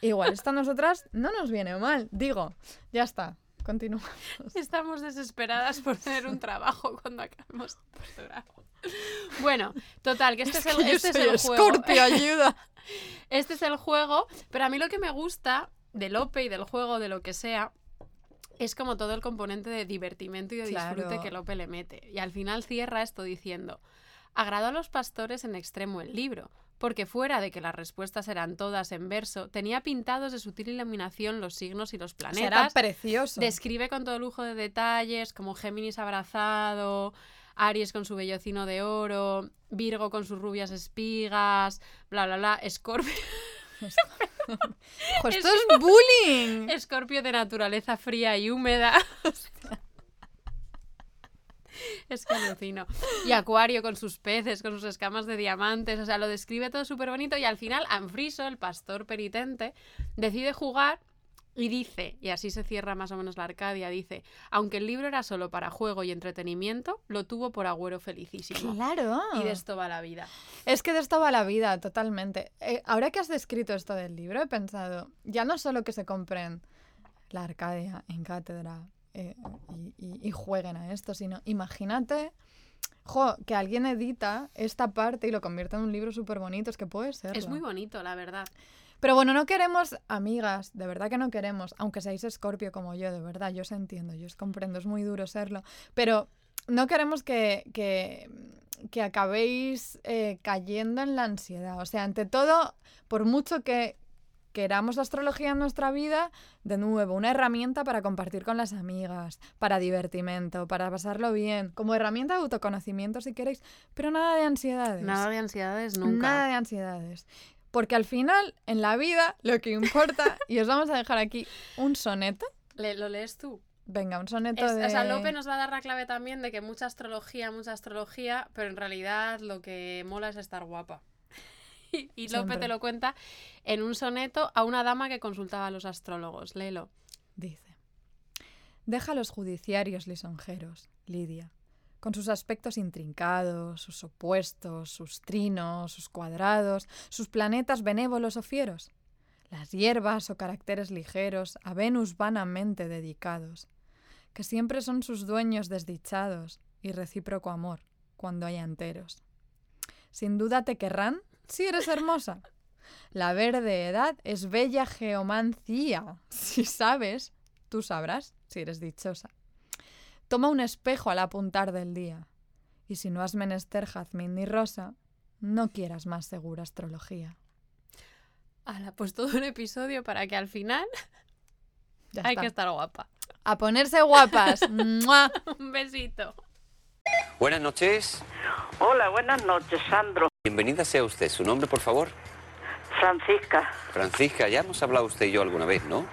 igual esto a nosotras no nos viene mal. Digo, ya está. Continúa. Estamos desesperadas por tener un trabajo cuando acabemos el posgrado. Bueno, total, que este es, el, este es el juego. Ayuda. *laughs* Este es el juego, pero a mí lo que me gusta de Lope y del juego, de lo que sea, es como todo el componente de divertimento y de disfrute que Lope le mete. Y al final cierra esto diciendo, agradó a los pastores en extremo el libro, porque fuera de que las respuestas eran todas en verso, tenía pintados de sutil iluminación los signos y los planetas. precioso. Describe con todo lujo de detalles, como Géminis abrazado, Aries con su vellocino de oro, Virgo con sus rubias espigas, bla, bla, bla, Escorpio, *laughs* *laughs* esto es bullying. *laughs* Escorpio de naturaleza fría y húmeda. *laughs* Es que alucino. Y Acuario con sus peces, con sus escamas de diamantes. O sea, lo describe todo súper bonito. Y al final, Anfriso, el pastor penitente, decide jugar y dice, y así se cierra más o menos la Arcadia, dice, aunque el libro era solo para juego y entretenimiento, lo tuvo por agüero felicísimo. Claro. Y de esto va la vida. Es que de esto va la vida, totalmente. Eh, ahora que has descrito esto del libro, he pensado, ya no solo que se compren la Arcadia en cátedra eh, y, y- y jueguen a esto, sino imagínate, jo, que alguien edita esta parte y lo convierte en un libro súper bonito, es que puede ser. Es muy bonito, la verdad. Pero bueno, no queremos amigas, de verdad que no queremos, aunque seáis escorpio como yo, de verdad, yo os entiendo, yo os comprendo, es muy duro serlo, pero no queremos que, que, que acabéis eh, cayendo en la ansiedad. O sea, ante todo, por mucho que queramos la astrología en nuestra vida, de nuevo, una herramienta para compartir con las amigas, para divertimento, para pasarlo bien, como herramienta de autoconocimiento si queréis, pero nada de ansiedades. Nada de ansiedades nunca. Nada de ansiedades. Porque al final, en la vida, lo que importa, *laughs* y os vamos a dejar aquí un soneto. Le- ¿Lo lees tú? Venga, un soneto Es- de... O sea, Lope nos va a dar la clave también de que mucha astrología, mucha astrología, pero en realidad lo que mola es estar guapa. *laughs* Y, y Lope Siempre. te lo cuenta en un soneto a una dama que consultaba a los astrólogos. Léelo. Dice, deja los judiciarios lisonjeros, Lidia, con sus aspectos intrincados, sus opuestos, sus trinos, sus cuadrados, sus planetas benévolos o fieros, las hierbas o caracteres ligeros a Venus vanamente dedicados, que siempre son sus dueños desdichados y recíproco amor cuando hay enteros. Sin duda te querrán si eres hermosa. La verde edad es bella geomancía. Si sabes, tú sabrás si eres dichosa. Toma un espejo al apuntar del día. Y si no has menester jazmín ni rosa, no quieras más segura astrología. Ala, pues todo un episodio para que al final *laughs* Ya hay está. que estar guapa. A ponerse guapas. *laughs* Un besito. Buenas noches. Hola, buenas noches, Sandro. Bienvenida sea usted. ¿Su nombre, por favor? Francisca. Francisca, ya hemos hablado usted y yo alguna vez, ¿no?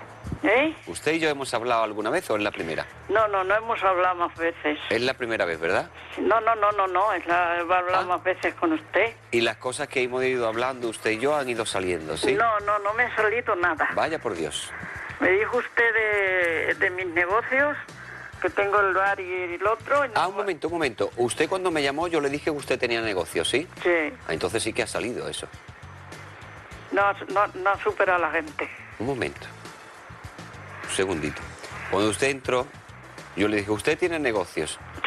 ¿Eh? ¿Usted y yo hemos hablado alguna vez o es la primera? No, no, no hemos hablado más veces. Es la primera vez, ¿verdad? No, no, no, no, no, es la, he hablado Ah. más veces con usted. Y las cosas que hemos ido hablando usted y yo han ido saliendo, ¿sí? No, no, no me ha salido nada. Vaya por Dios. Me dijo usted de, de mis negocios que tengo el bar y el otro. y no- Ah, un momento, un momento. Usted cuando me llamó yo le dije que usted tenía negocio, ¿sí? Sí, Ah, entonces sí que ha salido eso. no, no, no supera a la gente. Un momento. Un segundito. Cuando usted entró, yo le dije, usted tiene negocios.